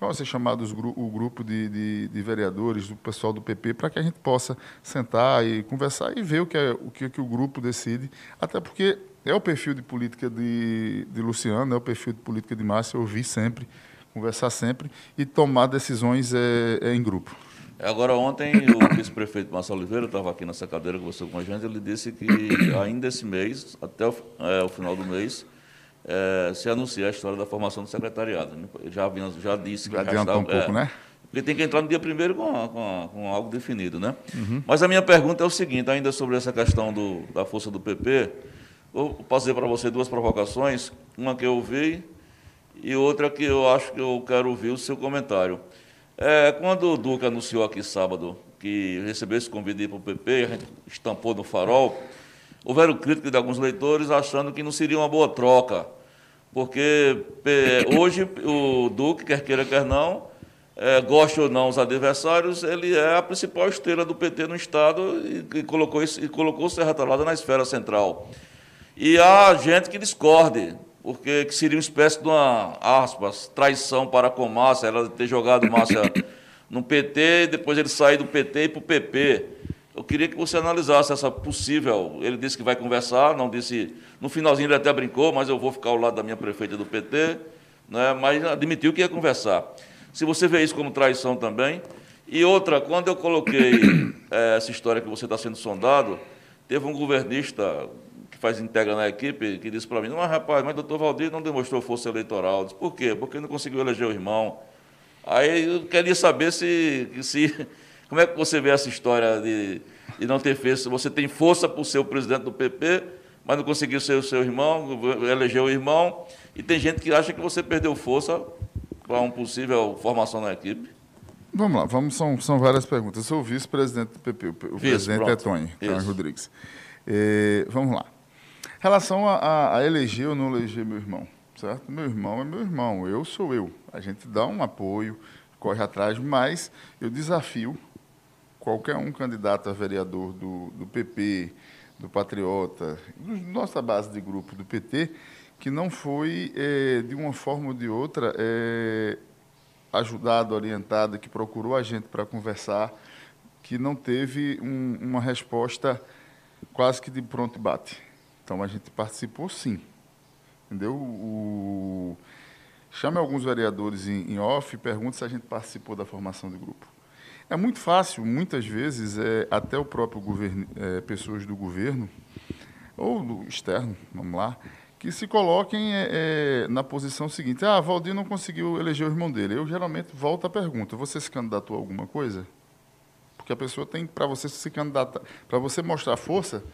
vai ser chamado o grupo de, de, de, vereadores, do pessoal do PP, para que a gente possa sentar e conversar e ver o que, é, o, que, que o grupo decide, até porque é o perfil de política de, de Luciano, é o perfil de política de Márcia, ouvir sempre, conversar sempre e tomar decisões é, é em grupo. Agora, ontem, o vice-prefeito Marcelo Oliveira estava aqui nessa cadeira, conversou com a gente, ele disse que ainda esse mês, até o, é, o final do mês, é, se anuncia a história da formação do secretariado. Ele já, já disse que já, já estava, um pouco, é, né? Porque tem que entrar no dia primeiro com, com, com algo definido, né? Uhum. Mas a minha pergunta é o seguinte, ainda sobre essa questão do, da força do PP, eu dizer para você duas provocações, uma que eu vi e outra que eu acho que eu quero ouvir o seu comentário. É, quando o Duca anunciou aqui sábado que recebeu esse convite para o PP, a gente estampou no farol, houveram críticas de alguns leitores achando que não seria uma boa troca, porque hoje o Duque, quer queira, quer não, é, goste ou não os adversários, ele é a principal estrela do PT no Estado e, e colocou, e colocou o Serra Talada na esfera central. E há gente que discorde, porque que seria uma espécie de uma, aspas, traição para com Márcia, ela ter jogado Márcia <coughs> no PT, depois ele sair do PT e para o PP. Eu queria que você analisasse essa possível. Ele disse que vai conversar, não disse. No finalzinho ele até brincou, mas eu vou ficar ao lado da minha prefeita do PT, né? mas admitiu que ia conversar. Se você vê isso como traição também. E outra, quando eu coloquei é, <coughs> essa história que você está sendo sondado, teve um governista que faz integra na equipe, que disse para mim, mas rapaz, mas o doutor Valdir não demonstrou força eleitoral. Eu disse, por quê? Porque não conseguiu eleger o irmão. Aí eu queria saber se, se <laughs> como é que você vê essa história de, de não ter feito, você tem força para o seu presidente do PP, mas não conseguiu ser o seu irmão, elegeu o irmão, e tem gente que acha que você perdeu força para uma possível formação na equipe. Vamos lá, vamos, são, são várias perguntas. Eu sou o vice-presidente do PP, o, o presidente pronto. é Tony, Tony Rodrigues. É, vamos lá relação a, a, a eleger ou não eleger meu irmão, certo? Meu irmão é meu irmão, eu sou eu. A gente dá um apoio, corre atrás, mas eu desafio qualquer um candidato a vereador do, do PP, do Patriota, do, nossa base de grupo do PT, que não foi, é, de uma forma ou de outra, é, ajudado, orientado, que procurou a gente para conversar, que não teve um, uma resposta quase que de pronto bate. Então a gente participou sim. Entendeu? O... Chame alguns vereadores em, em off e pergunte se a gente participou da formação do grupo. É muito fácil, muitas vezes, é, até o próprio governo, é, pessoas do governo, ou do externo, vamos lá, que se coloquem é, é, na posição seguinte: ah, Valdir não conseguiu eleger o irmão dele. Eu geralmente volto à pergunta: você se candidatou a alguma coisa? Porque a pessoa tem, para você se candidatar, para você mostrar força,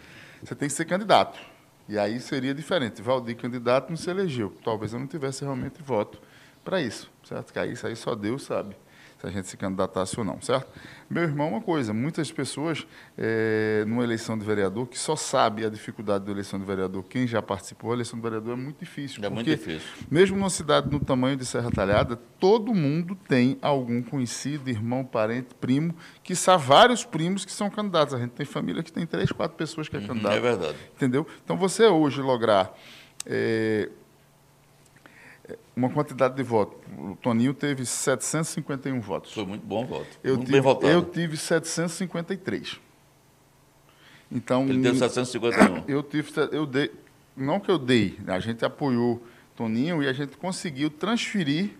você tem que ser candidato. E aí seria diferente. Valdir candidato não se elegeu. Talvez eu não tivesse realmente voto para isso, certo? Que aí, isso aí só Deus sabe se a gente se candidatasse ou não, certo? Meu irmão, uma coisa, muitas pessoas, é, numa eleição de vereador, que só sabe a dificuldade da eleição de vereador, quem já participou, a eleição de vereador é muito difícil. É muito difícil. Mesmo numa cidade no tamanho de Serra Talhada, todo mundo tem algum conhecido, irmão, parente, primo, que são vários primos que são candidatos. A gente tem família que tem três, quatro pessoas que é uhum, candidato. É verdade. Entendeu? Então, você hoje lograr... É, uma quantidade de votos. O Toninho teve 751 votos. Foi muito bom voto. Eu muito tive, bem votado. Eu tive 753. Então, Ele teve 751. <coughs> Eu tive, eu dei, não que eu dei, a gente apoiou Toninho e a gente conseguiu transferir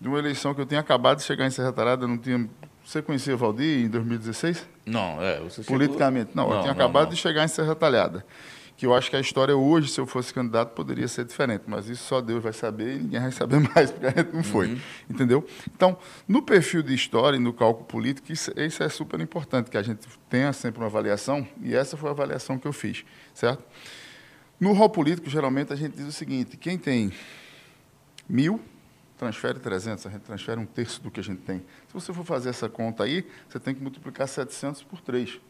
de uma eleição que eu tinha acabado de chegar em Serra Talhada, não tinha... Você conhecia Valdir em 2016? Não, é. Você Politicamente, não, não, eu tinha não, acabado não. de chegar em Serra Talhada que eu acho que a história hoje, se eu fosse candidato, poderia ser diferente, mas isso só Deus vai saber e ninguém vai saber <laughs> mais, porque a gente não foi, uhum. entendeu? Então, no perfil de história e no cálculo político, isso, isso, é super importante, que a gente tenha sempre uma avaliação, e essa foi a avaliação que eu fiz, certo? No rol político, geralmente, a gente diz o seguinte, quem tem mil, transfere 300, a gente transfere um terço do que a gente tem. Se você for fazer essa conta aí, você tem que multiplicar 700 por 3,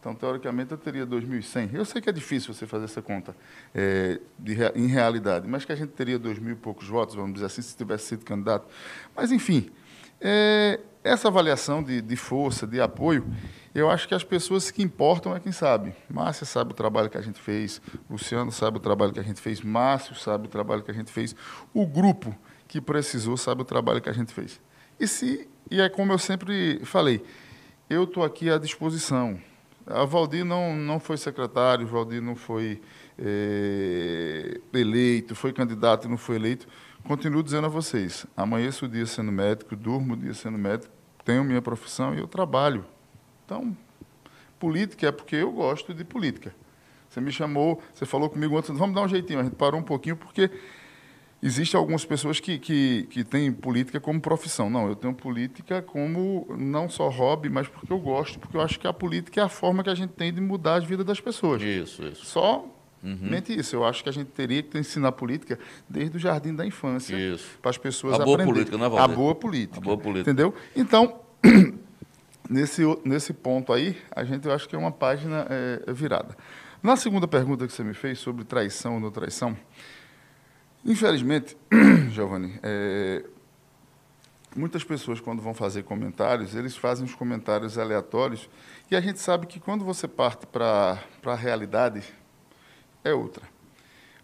então, teoricamente, eu teria 2.100. Eu sei que é difícil você fazer essa conta é, de, em realidade, mas que a gente teria 2.000 e poucos votos, vamos dizer assim, se tivesse sido candidato. Mas, enfim, é, essa avaliação de, de, força, de apoio, eu acho que as pessoas que importam é quem sabe. Márcia sabe o trabalho que a gente fez, Luciano sabe o trabalho que a gente fez, Márcio sabe o trabalho que a gente fez, o grupo que precisou sabe o trabalho que a gente fez. E, se, e é como eu sempre falei, eu estou aqui à disposição a Valdir não, não foi secretário, Valdir não foi é, eleito, foi candidato e não foi eleito. Continuo dizendo a vocês, amanheço o dia sendo médico, durmo o dia sendo médico, tenho minha profissão e eu trabalho. Então, política é porque eu gosto de política. Você me chamou, você falou comigo antes, vamos dar um jeitinho. A gente parou um pouquinho porque Existem algumas pessoas que, que, que têm política como profissão. Não, eu tenho política como não só hobby, mas porque eu gosto, porque eu acho que a política é a forma que a gente tem de mudar a vida das pessoas. Isso, isso. Só Uhum. isso. Eu acho que a gente teria que ensinar política desde o jardim da infância. Isso. Para as pessoas a boa política, não é, A boa política. A boa política. Entendeu? Então, <clears throat> nesse, nesse ponto aí, a gente eu acho que é uma página é, virada. Na segunda pergunta que você me fez sobre traição ou não traição, Infelizmente, <clears throat> Giovanni, é, muitas pessoas, quando vão fazer comentários, eles fazem os comentários aleatórios e a gente sabe que quando você parte para a realidade, é outra.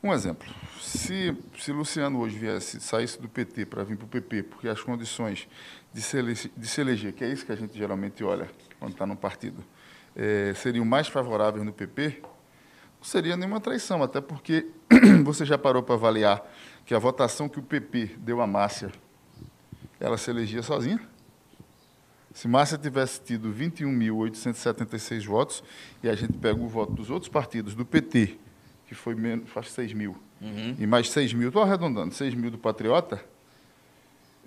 Um exemplo, se, se Luciano hoje viesse, saísse do PT para vir para o PP, porque as condições de se, eleger, de se eleger, que é isso que a gente geralmente olha quando está no partido, é, seriam mais favoráveis no PP, seria nenhuma traição, até porque <clears throat> você já parou para avaliar que a votação que o PP deu a Márcia, ela se elegia sozinha? Se Márcia tivesse tido 21.876 votos, e a gente pega o voto dos outros partidos, do PT, que foi menos, faz 6 mil, uhum. e mais 6 mil, estou arredondando, 6 mil do Patriota,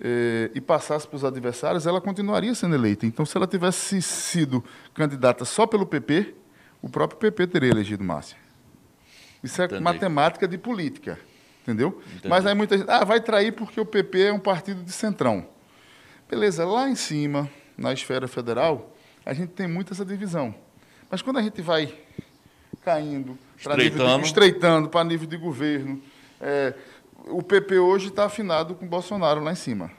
eh, e passasse para os adversários, ela continuaria sendo eleita. Então, se ela tivesse sido candidata só pelo PP, o próprio PP teria elegido Márcia. Isso é Entendi. matemática de política, entendeu? Entendi. Mas aí muita gente, ah, vai trair porque o PP é um partido de centrão. Beleza, lá em cima, na esfera federal, a gente tem muito essa divisão. Mas quando a gente vai caindo, estreitando para nível de governo, é, o PP hoje está afinado com o Bolsonaro lá em cima.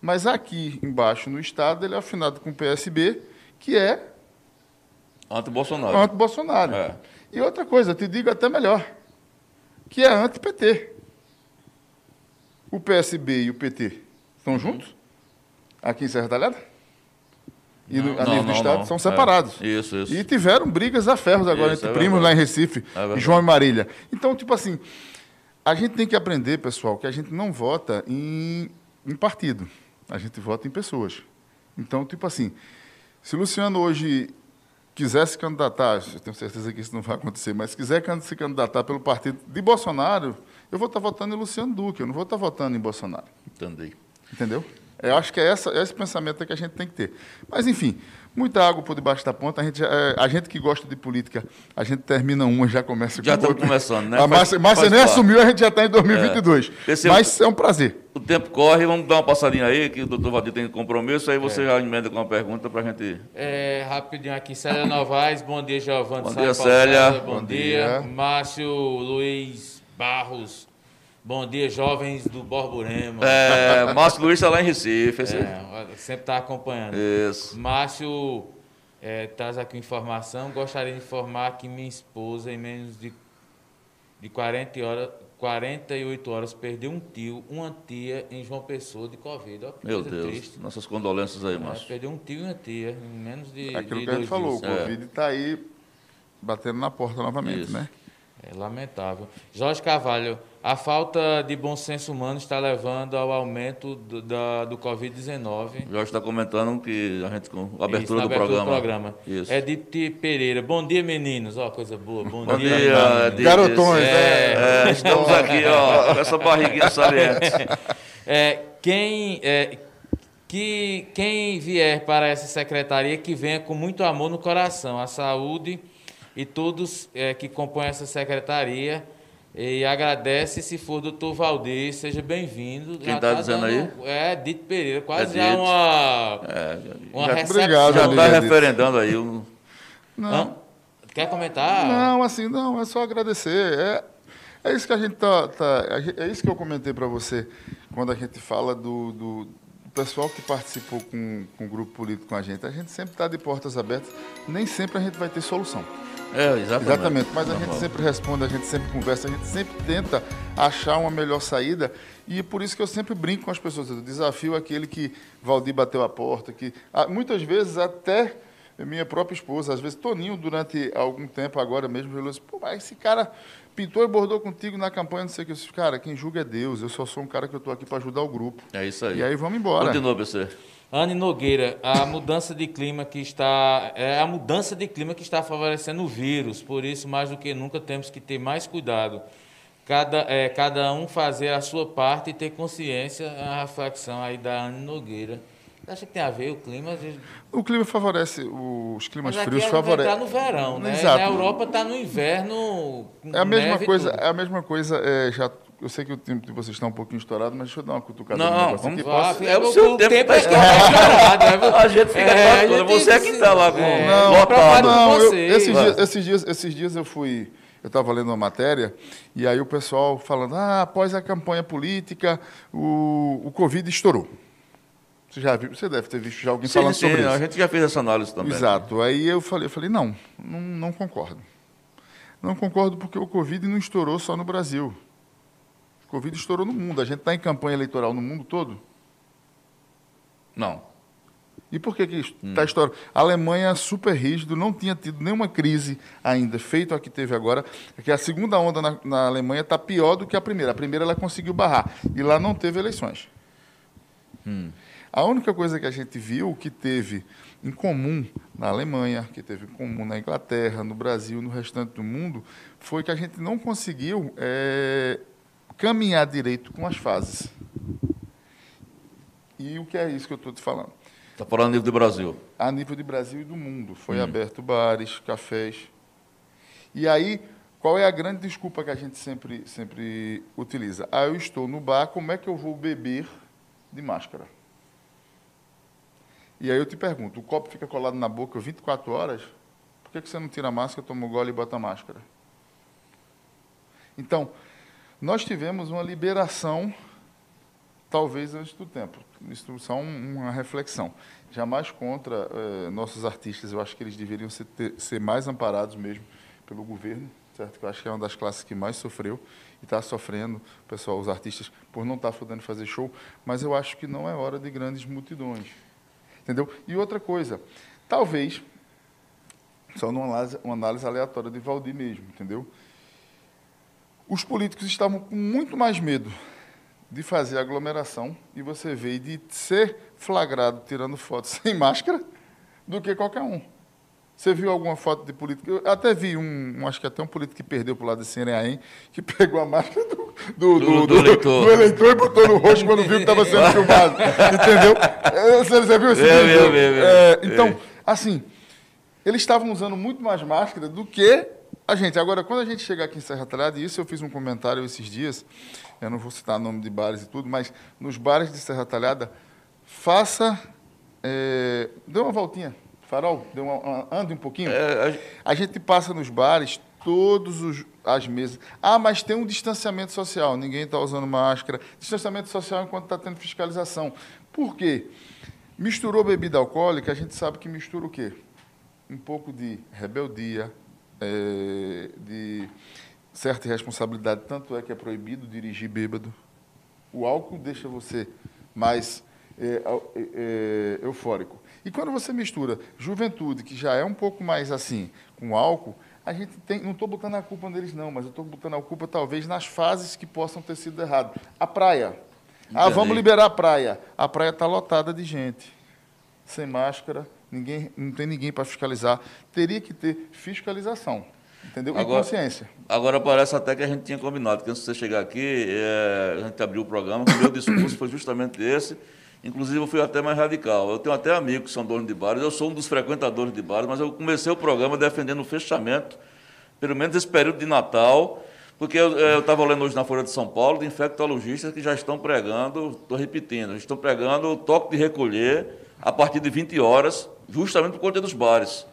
Mas aqui embaixo, no Estado, ele é afinado com o PSB, que é Anti-Bolsonaro. Anti-Bolsonaro. É. E outra coisa, te digo até melhor, que é anti-PT. O PSB e o PT estão uhum. juntos? Aqui em Serra Talhada? E no, a nível do Estado não. são separados. É. Isso, isso. E tiveram brigas a ferros agora isso, entre é primos lá em Recife, é João e Marília. Então, tipo assim, a gente tem que aprender, pessoal, que a gente não vota em, em partido. A gente vota em pessoas. Então, tipo assim, se o Luciano hoje quiser se candidatar, eu tenho certeza que isso não vai acontecer, mas se quiser se candidatar pelo partido de Bolsonaro, eu vou estar votando em Luciano Duque, eu não vou estar votando em Bolsonaro. Entendi. Entendeu? Eu acho que é essa, esse pensamento que a gente tem que ter. Mas, enfim, muita água por debaixo da ponta. A gente, é, a gente que gosta de política, a gente termina uma e já começa já com Já estamos começando, né? A Márcia, Márcia nem assumiu, a gente já está em 2022. É. Mas é um prazer. O tempo corre, vamos dar uma passadinha aí, que o doutor Valdir tem compromisso, aí você é. já emenda com uma pergunta para a gente... É, rapidinho aqui, Célia Novaes, bom dia, Giovanni. Bom dia, Célia. Bom, bom dia. dia. Márcio Luiz Barros, Bom dia, jovens do Borborema. É, Márcio Luiz está lá em Recife. É, sempre está acompanhando. Isso. Márcio é, traz aqui informação. Gostaria de informar que minha esposa, em menos de, de 40 horas, 48 horas, perdeu um tio, uma tia em João Pessoa de Covid. Ó, Meu Deus. Triste. Nossas condolências aí, é, Márcio. É, perdeu um tio e uma tia em menos de. Aquilo de que a gente falou, dias. o Covid está aí batendo na porta novamente, Isso. né? É lamentável. Jorge Carvalho. A falta de bom senso humano está levando ao aumento do, da, do Covid-19. Jorge está comentando que a gente com a abertura, Isso, do, abertura programa. do programa. Isso. Edith Pereira. Bom dia, meninos. Ó, coisa boa. Bom, Bom dia, dia Garotões. É, é, estamos aqui, ó, com essa barriguinha saliente. <laughs> É, quem, é, que, quem vier para essa secretaria, que venha com muito amor no coração. A saúde e todos é, que compõem essa secretaria e agradece se for doutor Valdir, seja bem-vindo. Quem está tá dizendo aí? É, Dito Pereira, quase é já uma, é, uma já, recepção. Obrigado, já está referendando aí. Um... Não. Hã? Quer comentar? Não, assim, não, é só agradecer. É, é isso que a gente tá, tá é isso que eu comentei para você quando a gente fala do, do, do, pessoal que participou com, com o grupo político com a gente. A gente sempre está de portas abertas, nem sempre a gente vai ter solução. É, exatamente. Exatamente, mas a gente sempre responde, a gente sempre conversa, a gente sempre tenta achar uma melhor saída. E por isso que eu sempre brinco com as pessoas. O desafio é aquele que Valdir bateu a porta, que muitas vezes até minha própria esposa, às vezes Toninho, durante algum tempo agora mesmo, falou assim, pô, mas esse cara pintou e bordou contigo na campanha, não sei o que. Eu disse, cara, quem julga é Deus, eu só sou um cara que eu estou aqui para ajudar o grupo. É isso aí. E aí vamos embora. Continua, você. Anne Nogueira, a mudança de clima que está é a mudança de clima que está favorecendo o vírus. Por isso, mais do que nunca temos que ter mais cuidado. Cada, é, cada um fazer a sua parte e ter consciência. A reflexão aí da Anne Nogueira. Acha que tem a ver o clima? O clima favorece, os climas Mas frios favorecem. Está no verão, né? Exato. Na Europa está no inverno. É a mesma coisa. É a mesma coisa. É, já eu sei que o tempo de vocês está um pouquinho estourado, mas deixa eu dar uma cutucada não, vamos aqui. Posso... É o seu o tempo. tempo é estourado. É, a gente fica é, a você é que está lá com é, não, lotado. Não, eu, esses, dias, esses, dias, esses dias eu fui... Eu estava lendo uma matéria e aí o pessoal falando, ah, após a campanha política, o, o Covid estourou. Você já viu, você deve ter visto já alguém sim, falando sim, sobre isso. A gente já fez essa análise também. Exato. Aí eu falei, eu falei, não, não, não concordo. Não concordo porque o Covid não estourou só no Brasil. Covid estourou no mundo. A gente está em campanha eleitoral no mundo todo? Não. E por que está hum. Tá estourando? A Alemanha, super rígido, não tinha tido nenhuma crise ainda, feito a que teve agora. É que a segunda onda na, na Alemanha está pior do que a primeira. A primeira ela conseguiu barrar. E lá não teve eleições. Hum. A única coisa que a gente viu que teve em comum na Alemanha, que teve em comum na Inglaterra, no Brasil, no restante do mundo, foi que a gente não conseguiu é, caminhar direito com as fases. E o que é isso que eu estou te falando? Está falando a nível do Brasil? A nível de Brasil e do mundo. Foi hum. aberto bares, cafés. E aí, qual é a grande desculpa que a gente sempre, sempre utiliza? Ah, eu estou no bar, como é que eu vou beber de máscara? E aí eu te pergunto, o copo fica colado na boca 24 horas, por que, que você não tira a máscara, toma o gole e bota a máscara? Então, nós tivemos uma liberação, talvez antes do tempo. Isso só uma reflexão. Jamais contra eh, nossos artistas, eu acho que eles deveriam ser, ter, ser mais amparados mesmo pelo governo, certo? Que eu acho que é uma das classes que mais sofreu e está sofrendo, pessoal, os artistas, por não estar tá podendo fazer show, mas eu acho que não é hora de grandes multidões. Entendeu? E outra coisa, talvez, só numa análise, uma análise aleatória de Valdir mesmo, entendeu? Os políticos estavam com muito mais medo de fazer aglomeração e você vê de ser flagrado tirando foto <laughs> sem máscara do que qualquer um. Você viu alguma foto de político? Eu até vi um, acho que até um político que perdeu para o lado de Cineaém, que <laughs> pegou a máscara do, do, do, do, eleitor. do eleitor e botou no rosto quando viu que estava sendo <laughs> filmado. Entendeu? Você, você viu esse vídeo? Eu, eu, eu, é, então, assim, eles estavam usando muito mais máscara do que a gente, agora, quando a gente chega aqui em Serra Talhada, e isso eu fiz um comentário esses dias, eu não vou citar nome de bares e tudo, mas nos bares de Serra Talhada, faça. É, dê uma voltinha, farol, dê uma, ande um pouquinho. É, a... a... gente passa nos bares, todas as mesas. Ah, mas tem um distanciamento social, ninguém está usando máscara. Distanciamento social enquanto está tendo fiscalização. Por quê? Misturou bebida alcoólica, a gente sabe que mistura o quê? Um pouco de rebeldia, é, de certa irresponsabilidade, tanto é que é proibido dirigir bêbado. O álcool deixa você mais é, é, eufórico. E quando você mistura juventude, que já é um pouco mais assim, com álcool, A gente tem, não estou botando a culpa neles, não, mas eu estou botando a culpa talvez nas fases que possam ter sido errado. A praia. Ah, vamos liberar a praia. A praia está lotada de gente. Sem máscara, ninguém, não tem ninguém para fiscalizar. Teria que ter fiscalização. Entendeu? Agora, e consciência. Agora parece até que a gente tinha combinado, que antes de você chegar aqui, é, a gente abriu o programa, o meu discurso foi justamente esse. Inclusive, eu fui até mais radical. Eu tenho até amigos que são donos de bares, eu sou um dos frequentadores de bares, mas eu comecei o programa defendendo o fechamento, pelo menos esse período de Natal, porque eu estava lendo hoje na Folha de São Paulo de infectologistas que já estão pregando, estou repetindo, estão pregando o toque de recolher a partir de 20 horas, justamente por conta dos bares.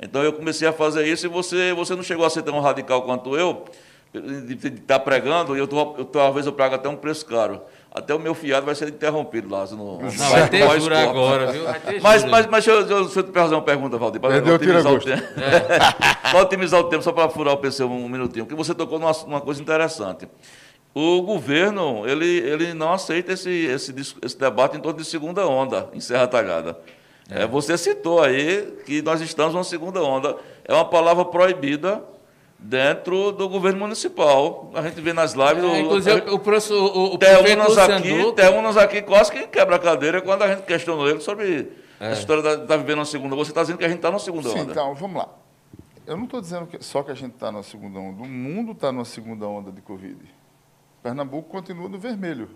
Então eu comecei a fazer isso e você, você não chegou a ser tão radical quanto eu, de estar tá pregando, e eu, tô, eu talvez eu prago até um preço caro até o meu fiado vai ser interrompido lá. No, não, vai ter jura agora, viu? Ter mas, mas, mas deixa eu, deixa eu te fazer uma pergunta, Valdir. Para otimizar, o tempo. <laughs> É. para otimizar o tempo, só para furar o PC um, um minutinho, porque você tocou numa, numa coisa interessante. O governo ele, ele não aceita esse, esse, esse debate em torno de segunda onda, em Serra Talhada. É. É, você citou aí que nós estamos numa segunda onda. É uma palavra proibida dentro do governo municipal. A gente vê nas lives. É, inclusive, o, o, o, o prefeito aqui, Temos aqui quase que quebra a cadeira quando a gente questionou ele sobre é. a história da tá vivendo na segunda. Você está dizendo que a gente está na segunda Sim, onda. Então, vamos lá. Eu não estou dizendo que, só que a gente está na segunda onda. O mundo está numa segunda onda de Covid. Pernambuco continua no vermelho,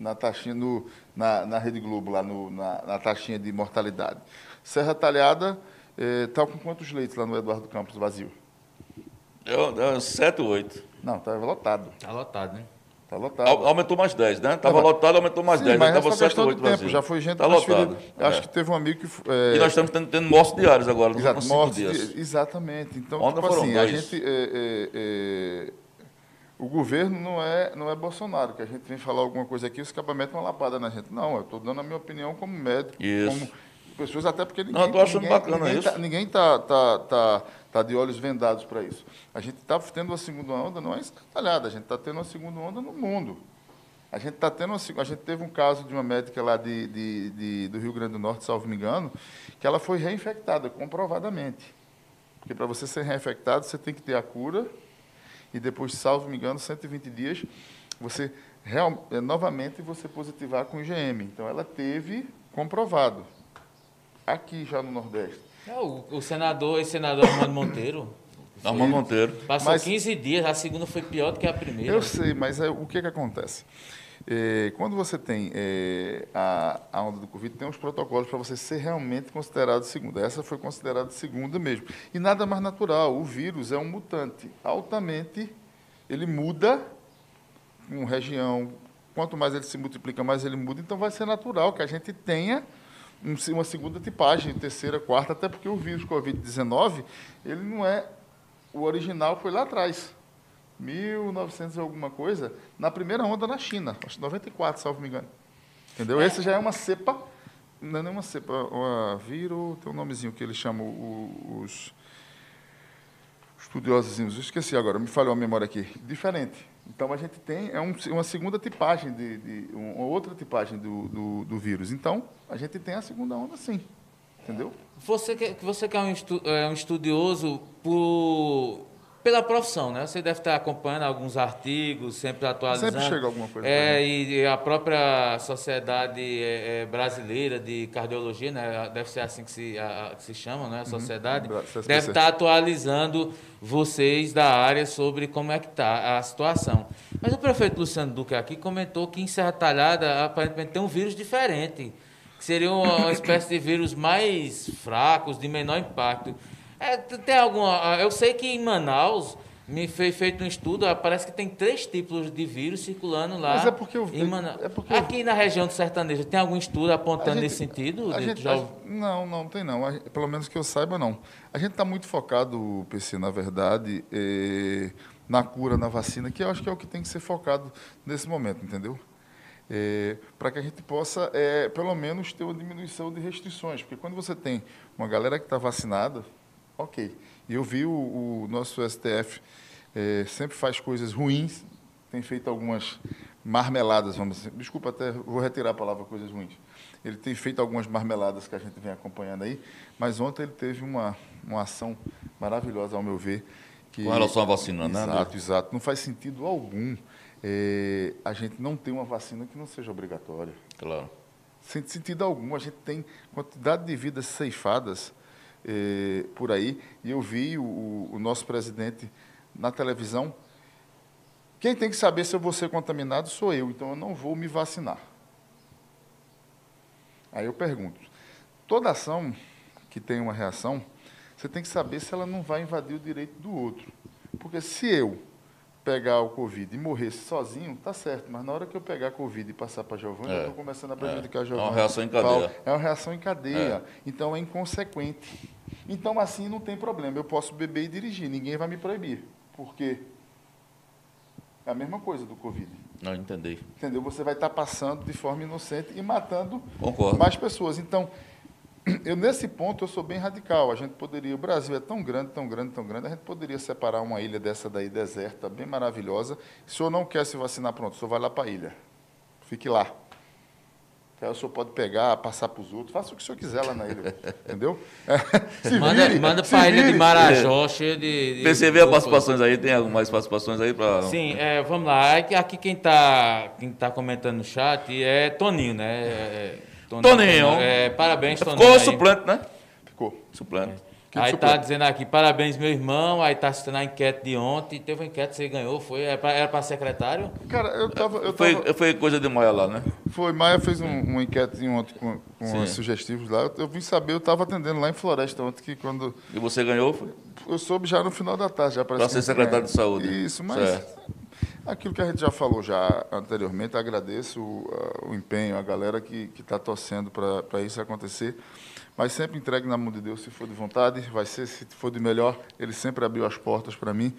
na taxinha, no, na, na Rede Globo, lá no, na, na taxinha de mortalidade. Serra Talhada está eh, com quantos leitos lá no Eduardo Campos vazio? É, é 7, 8. Não, estava tá lotado. Está lotado, né? Está lotado. Aumentou mais 10, né? Estava lotado, aumentou mais Sim, 10. Mas estava 7, 8 tempo. Já foi gente Está lotado. É. Acho que teve um amigo que. É... E nós estamos tendo, tendo mortes diárias agora, nos Exato, mortes dias. Exatamente. Então, Ontem tipo assim, dois. a gente. É, é, é, o governo não é, não é Bolsonaro, que a gente vem falar alguma coisa aqui, os cabamentos uma lapada na gente. Não, eu estou dando a minha opinião como médico, Isso. como pessoas, até porque ninguém. Não, estou achando ninguém, bacana ninguém isso. Tá, ninguém está tá, tá, tá de olhos vendados para isso. A gente está tendo uma segunda onda, não é escantalhada, a gente está tendo uma segunda onda no mundo. A gente está tendo uma, a gente teve um caso de uma médica lá de, de, de, do Rio Grande do Norte, salvo me engano, que ela foi reinfectada, comprovadamente. Porque para você ser reinfectado, você tem que ter a cura e depois, salvo me engano, 120 dias, você real, é, novamente você positivar com IgM. Então ela teve comprovado aqui já no Nordeste. É, o, o senador, esse senador Armando Monteiro. <coughs> Armando Monteiro. Passou mas, 15 dias, a segunda foi pior do que a primeira. Eu sei, mas é, o que, que acontece? É, quando você tem é, a, a, onda do Covid, tem uns protocolos para você ser realmente considerado segunda. Essa foi considerada segunda mesmo. E nada mais natural. O vírus é um mutante. Altamente, ele muda com região. Quanto mais ele se multiplica, mais ele muda. Então, vai ser natural que a gente tenha uma segunda tipagem, terceira, quarta, até porque o vírus Covid-19, ele não é. O original foi lá atrás. 1900 e alguma coisa, na primeira onda na China, acho que 94, salvo me engano. Entendeu? Esse já é uma cepa, não é nenhuma cepa, uma vírus, tem um nomezinho que eles chamam os estudiosos, esqueci agora, me falhou a memória aqui, diferente. Então, a gente tem é um, uma segunda tipagem, de, de, uma outra tipagem do, do, do, vírus. Então, a gente tem a segunda onda, sim. Entendeu? Você que, você que é um, estu, é um estudioso por pela profissão, né? Você deve estar acompanhando alguns artigos, sempre atualizando. Sempre chega alguma coisa. É, e a própria Sociedade é, é, Brasileira de Cardiologia, né? Deve ser assim que se, a, que se chama, né? A uhum. sociedade. Uhum. Deve estar atualizando vocês da área sobre como é que está a situação. Mas o prefeito Luciano Duque aqui comentou que em Serra Talhada aparentemente tem um vírus diferente, que seria uma espécie de vírus mais fracos, de menor impacto. É, tem alguma. Eu sei que em Manaus me foi feito um estudo, parece que tem três tipos de vírus circulando lá. Mas é porque eu, Manaus. É porque Aqui eu... na região do sertanejo, tem algum estudo apontando gente, nesse sentido? A gente, já... a, não, não tem não. Pelo menos que eu saiba, não. A gente está muito focado, PC, na verdade, eh, na cura, na vacina, que eu acho que é o que tem que ser focado nesse momento, entendeu? É, para que a gente possa, é, pelo menos, ter uma diminuição de restrições. Porque quando você tem uma galera que está vacinada, Ok. Eu vi o, o nosso STF é, sempre faz coisas ruins, tem feito algumas marmeladas, vamos dizer. Desculpa, até vou retirar a palavra coisas ruins. Ele tem feito algumas marmeladas que a gente vem acompanhando aí, mas ontem ele teve uma, uma ação maravilhosa, ao meu ver. Que, Com relação à vacina, exato, né? Exato, exato. Não faz sentido algum é, a gente não ter uma vacina que não seja obrigatória. Claro. Sem sentido algum. A gente tem quantidade de vidas ceifadas é, por aí. E eu vi o, o nosso presidente na televisão quem tem que saber se eu vou ser contaminado sou eu, então eu não vou me vacinar. Aí eu pergunto: toda ação que tem uma reação, você tem que saber se ela não vai invadir o direito do outro. Porque se eu pegar o Covid e morrer sozinho, tá certo, mas na hora que eu pegar Covid e passar para a Giovana, é, eu estou começando a prejudicar é, a Giovana. É uma reação em cadeia. É uma reação em cadeia. É. Então é inconsequente. Então assim não tem problema. Eu posso beber e dirigir, ninguém vai me proibir. Por quê? É a mesma coisa do Covid. Não, entendi. Entendeu? Você vai estar passando de forma inocente e matando Concordo. mais pessoas. Então, <clears throat> eu nesse ponto eu sou bem radical. A gente poderia, o Brasil é tão grande, tão grande, tão grande, a gente poderia separar uma ilha dessa daí deserta, bem maravilhosa. Se o senhor não quer se vacinar, pronto, o senhor vai lá para a ilha. Fique lá. Aí o senhor pode pegar, passar para os outros, faça o que o senhor quiser lá na ilha, <laughs> entendeu? <laughs> se manda vire, manda para a ilha de Marajó, é. cheia de... de Você vê as participações aí, tem algumas participações aí para... Sim, é, vamos lá, aqui quem está quem tá comentando no chat é Toninho, né? É, é Toninho. Toninho. É, parabéns, Toninho. Ficou suplente, né? Ficou. Suplente. É. Aí está dizendo aqui, parabéns, meu irmão. Aí está citando a enquete de ontem. Teve uma enquete que você ganhou, foi? Era para secretário? Cara, eu tava. Eu foi, tava... foi coisa de Maia lá, né? Foi, Maia fez um, uma enquete ontem com, com os sugestivos lá. Eu, eu, vim saber, eu estava atendendo lá em Floresta ontem que quando. E você ganhou? Foi? Eu soube já no final da tarde. já Para ser secretário de saúde. Isso, mas. Certo. Aquilo que a gente já falou já anteriormente, agradeço o, o empenho, a galera que está torcendo para isso acontecer mas sempre entregue na mão de Deus se for de vontade, vai ser se for de melhor, ele sempre abriu as portas para mim.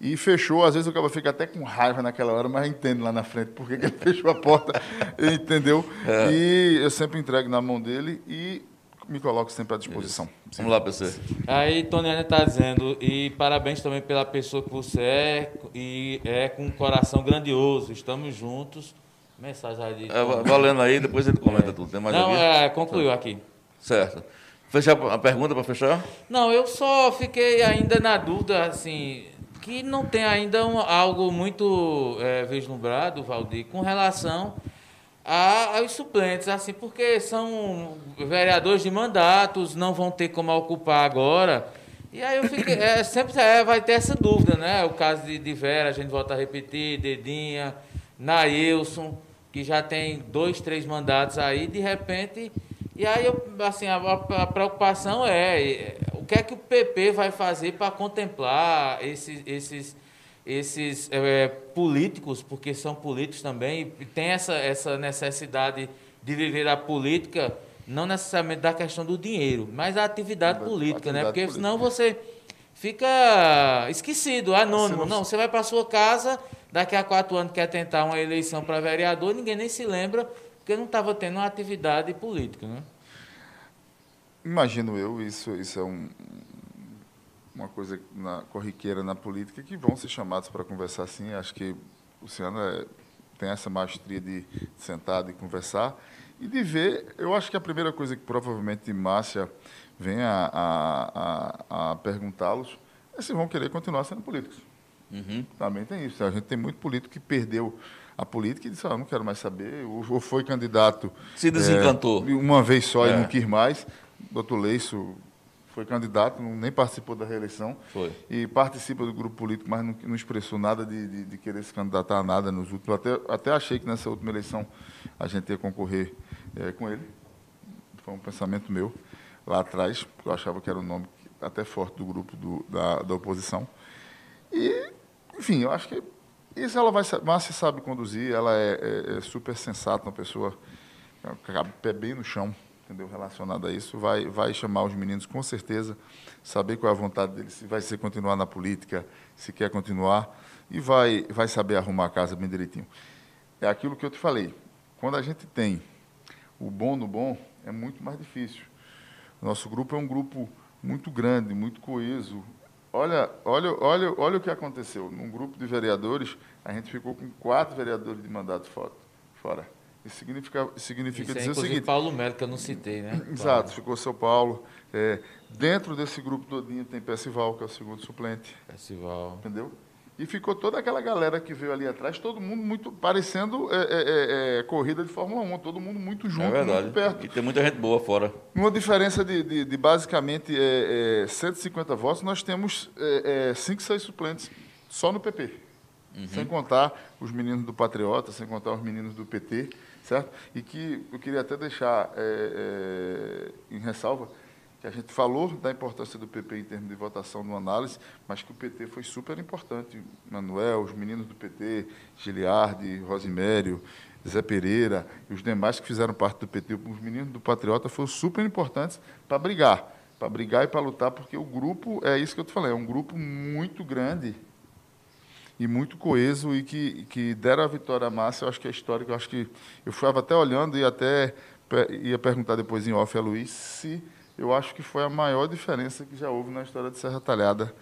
E fechou, às vezes o cara fica até com raiva naquela hora, mas entende lá na frente porque ele <laughs> fechou a porta, entendeu? É. E eu sempre entrego na mão dele e me coloco sempre à disposição. Vamos lá, PC. Aí Toniana está dizendo, e parabéns também pela pessoa que você é, e é com um coração grandioso, estamos juntos. Mensagem aí. É, valendo aí, depois ele comenta é. tudo. Tem mais Não, é, concluiu aqui. Certo. Fechar a pergunta para fechar? Não, eu só fiquei ainda na dúvida, assim, que não tem ainda um, algo muito é, vislumbrado, Valdir, com relação a, aos suplentes, assim, porque são vereadores de mandatos, não vão ter como ocupar agora. E aí eu fiquei, é, sempre é, vai ter essa dúvida, né? O caso de, de Vera, a gente volta a repetir, Dedinha, Nailson, que já tem dois, três mandatos aí, de repente e aí, eu, assim, a, a, preocupação é o que é que o PP vai fazer para contemplar esses, esses, esses é, políticos, porque são políticos também, e tem essa, essa necessidade de viver a política, não necessariamente da questão do dinheiro, mas a atividade política, né? atividade né? Porque política. senão você fica esquecido, anônimo. Não, você vai para sua casa, daqui a quatro anos quer tentar uma eleição para vereador, ninguém nem se lembra porque não estava tendo uma atividade política, né? Imagino eu, isso, isso é um, uma coisa na, corriqueira na política, que vão ser chamados para conversar sim. Acho que o Luciano é, tem essa maestria de sentar e conversar e de ver. Eu acho que a primeira coisa que provavelmente Márcia venha a, a, a perguntá-los é se vão querer continuar sendo políticos. Uhum. Também tem isso. A gente tem muito político que perdeu a política e disse, ah, não quero mais saber, ou foi candidato... Se desencantou. É, uma vez só é. e não quis mais. Doutor Leiço foi candidato, nem participou da reeleição. Foi. E participa do grupo político, mas não, não expressou nada de, de, de, querer se candidatar a nada nos últimos. Até, até achei que nessa última eleição a gente ia concorrer é, com ele. Foi um pensamento meu lá atrás, porque eu achava que era um nome até forte do grupo do, da, da oposição. E, enfim, eu acho que isso ela vai, Márcia sabe conduzir, ela é, é, é super sensata, uma pessoa cabe pé bem no chão, entendeu? Relacionada a isso, vai, vai chamar os meninos com certeza, saber qual é a vontade deles, se vai ser continuar na política, se quer continuar, e vai, vai saber arrumar a casa bem direitinho. É aquilo que eu te falei, quando a gente tem o bom no bom, é muito mais difícil. Nosso grupo é um grupo muito grande, muito coeso, Olha, olha, olha, olha o que aconteceu. Num grupo de vereadores, a gente ficou com quatro vereadores de mandato fora. Isso significa, significa Isso dizer é, o seguinte. Paulo Melo, que eu não citei, né? <laughs> Exato, claro. ficou São Paulo. É, dentro desse grupo todinho tem Percival, que é o segundo suplente. Percival. Entendeu? E ficou toda aquela galera que veio ali atrás, todo mundo muito parecendo é, é, é, é corrida de Fórmula 1, todo mundo muito junto, é muito perto. E tem muita gente boa fora. Uma diferença de, de, de basicamente 150 é, é, votos, nós temos 5, 6 suplentes só no PP. Uhum. Sem contar os meninos do Patriota, sem contar os meninos do PT, certo? E que eu queria até deixar em ressalva que a gente falou da importância do PP em termos de votação no análise, mas que o PT foi super importante. Manuel, os meninos do PT, Giliardi, Rosimério, Zé Pereira e os demais que fizeram parte do PT, os meninos do Patriota foram super importantes para brigar, para brigar e para lutar, porque o grupo, é isso que eu te falei, é um grupo muito grande e muito coeso e que, que deram a vitória à massa, eu acho que é histórico, eu acho que eu estava até olhando e até ia perguntar depois em off a Luiz se eu acho que foi a maior diferença que já houve na história de Serra Talhada.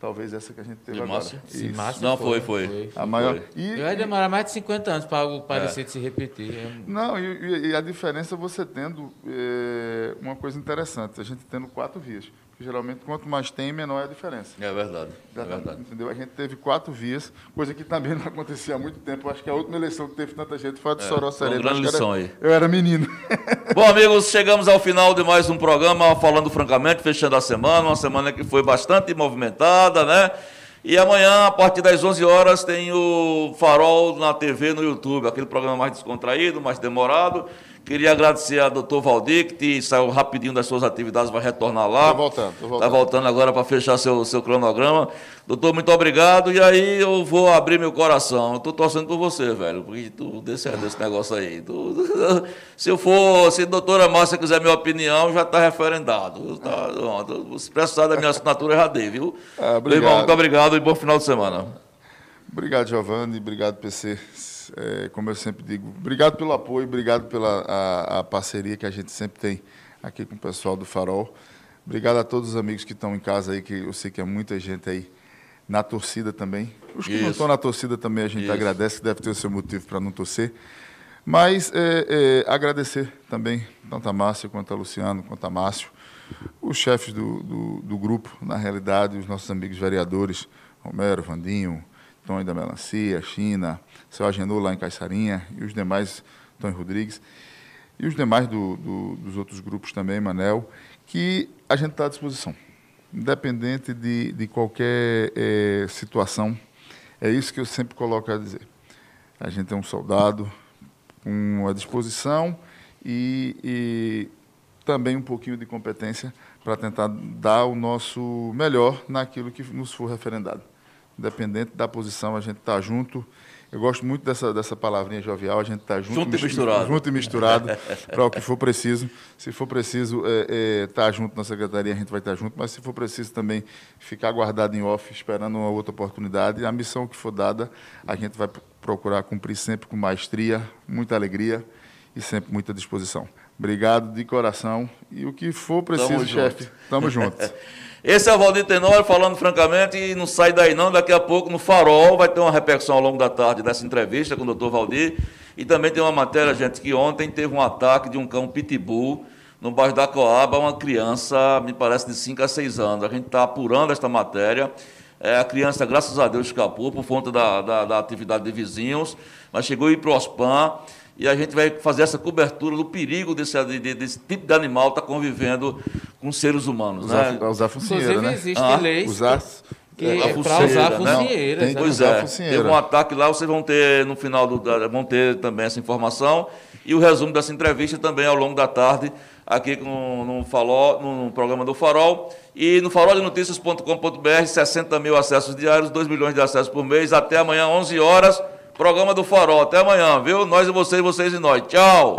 Talvez essa que a gente teve de agora. Sim, Não, foi, foi. foi. A maior... E, Vai demorar mais de 50 anos para algo parecido é. se repetir. É Não, e, e, a diferença é você tendo é, uma coisa interessante, a gente tendo quatro vias geralmente quanto mais tem, menor é a diferença. É verdade. É verdade. Entendeu? A gente teve quatro vias, coisa que também <laughs> não acontecia há muito tempo. Acho que a última eleição que teve tanta gente foi a de é, Soró grande lição era, aí. Eu era menino. <laughs> Bom, amigos, chegamos ao final de mais um programa, falando francamente, fechando a semana, uma semana que foi bastante movimentada, né? E amanhã, a partir das 11 horas, tem o Farol na TV, no YouTube, aquele programa mais descontraído, mais demorado. Queria agradecer ao doutor Valdir, que saiu rapidinho das suas atividades, vai retornar lá. Está voltando, tô voltando. Está voltando agora para fechar seu, seu cronograma. Doutor, muito obrigado. E aí eu vou abrir meu coração. Estou torcendo por você, velho, porque tu desse, desse negócio aí. Tu, <laughs> se eu for, se a doutora Márcia quiser minha opinião, já está referendado. Tá, se precisar da minha assinatura, já dei, viu? Ah, obrigado. muito obrigado e bom final de semana. Obrigado, Giovanni. Obrigado, PC é, como eu sempre digo, obrigado pelo apoio, obrigado pela a, a, parceria que a gente sempre tem aqui com o pessoal do Farol. Obrigado a todos os amigos que estão em casa aí, que eu sei que é muita gente aí na torcida também. Os que Isso. não estão na torcida também a gente Isso. agradece, que deve ter o seu motivo para não torcer. Mas é, é, agradecer também, tanto a Márcia quanto a Luciano, quanto a Márcio, os chefes do, do, do grupo, na realidade, os nossos amigos vereadores, Romero, Vandinho, Tony da Melancia, China, seu Agenor lá em Caiçarinha e os demais, Tony Rodrigues, e os demais do, do, dos outros grupos também, Manel, que a gente está à disposição, independente de, de qualquer é, situação. É isso que eu sempre coloco a dizer. A gente é um soldado com a disposição e, e também um pouquinho de competência para tentar dar o nosso melhor naquilo que nos for referendado. Independente da posição, a gente está junto eu gosto muito dessa, dessa palavrinha jovial, a gente está junto, junto, e misturado, junto e misturado <laughs> para o que for preciso. Se for preciso estar é, é, tá junto na secretaria, a gente vai estar tá junto, mas se for preciso também ficar guardado em off, esperando uma outra oportunidade, a missão que for dada, a gente vai procurar cumprir sempre com maestria, muita alegria e sempre muita disposição. Obrigado de coração e o que for preciso, chefe, estamos juntos. <laughs> Esse é o Valdir Tenório falando francamente e não sai daí não. Daqui a pouco no Farol vai ter uma repercussão ao longo da tarde dessa entrevista com o doutor Valdir. E também tem uma matéria, gente, que ontem teve um ataque de um cão pitbull no bairro da Coaba, uma criança, me parece, de 5 a 6 anos. A gente está apurando esta matéria. É, a criança, graças a Deus, escapou por conta da, da, da atividade de vizinhos, mas chegou a ir para o OSPAN e a gente vai fazer essa cobertura do perigo desse, desse tipo de animal estar tá convivendo com seres humanos. Usar, né? usar focinheira, Inclusive, né? existem ah, leis usar, que é, para usar a focinheira. Né? Pois é, teve um ataque lá, vocês vão ter no final, do, vão ter também essa informação e o resumo dessa entrevista também ao longo da tarde aqui no, no, Faló, no, programa do Farol. E no faroldenoticias.com.br, 60 mil acessos diários, 2 milhões de acessos por mês. Até amanhã, 11 horas. Programa do Farol. Até amanhã, viu? Nós e vocês, vocês e nós. Tchau!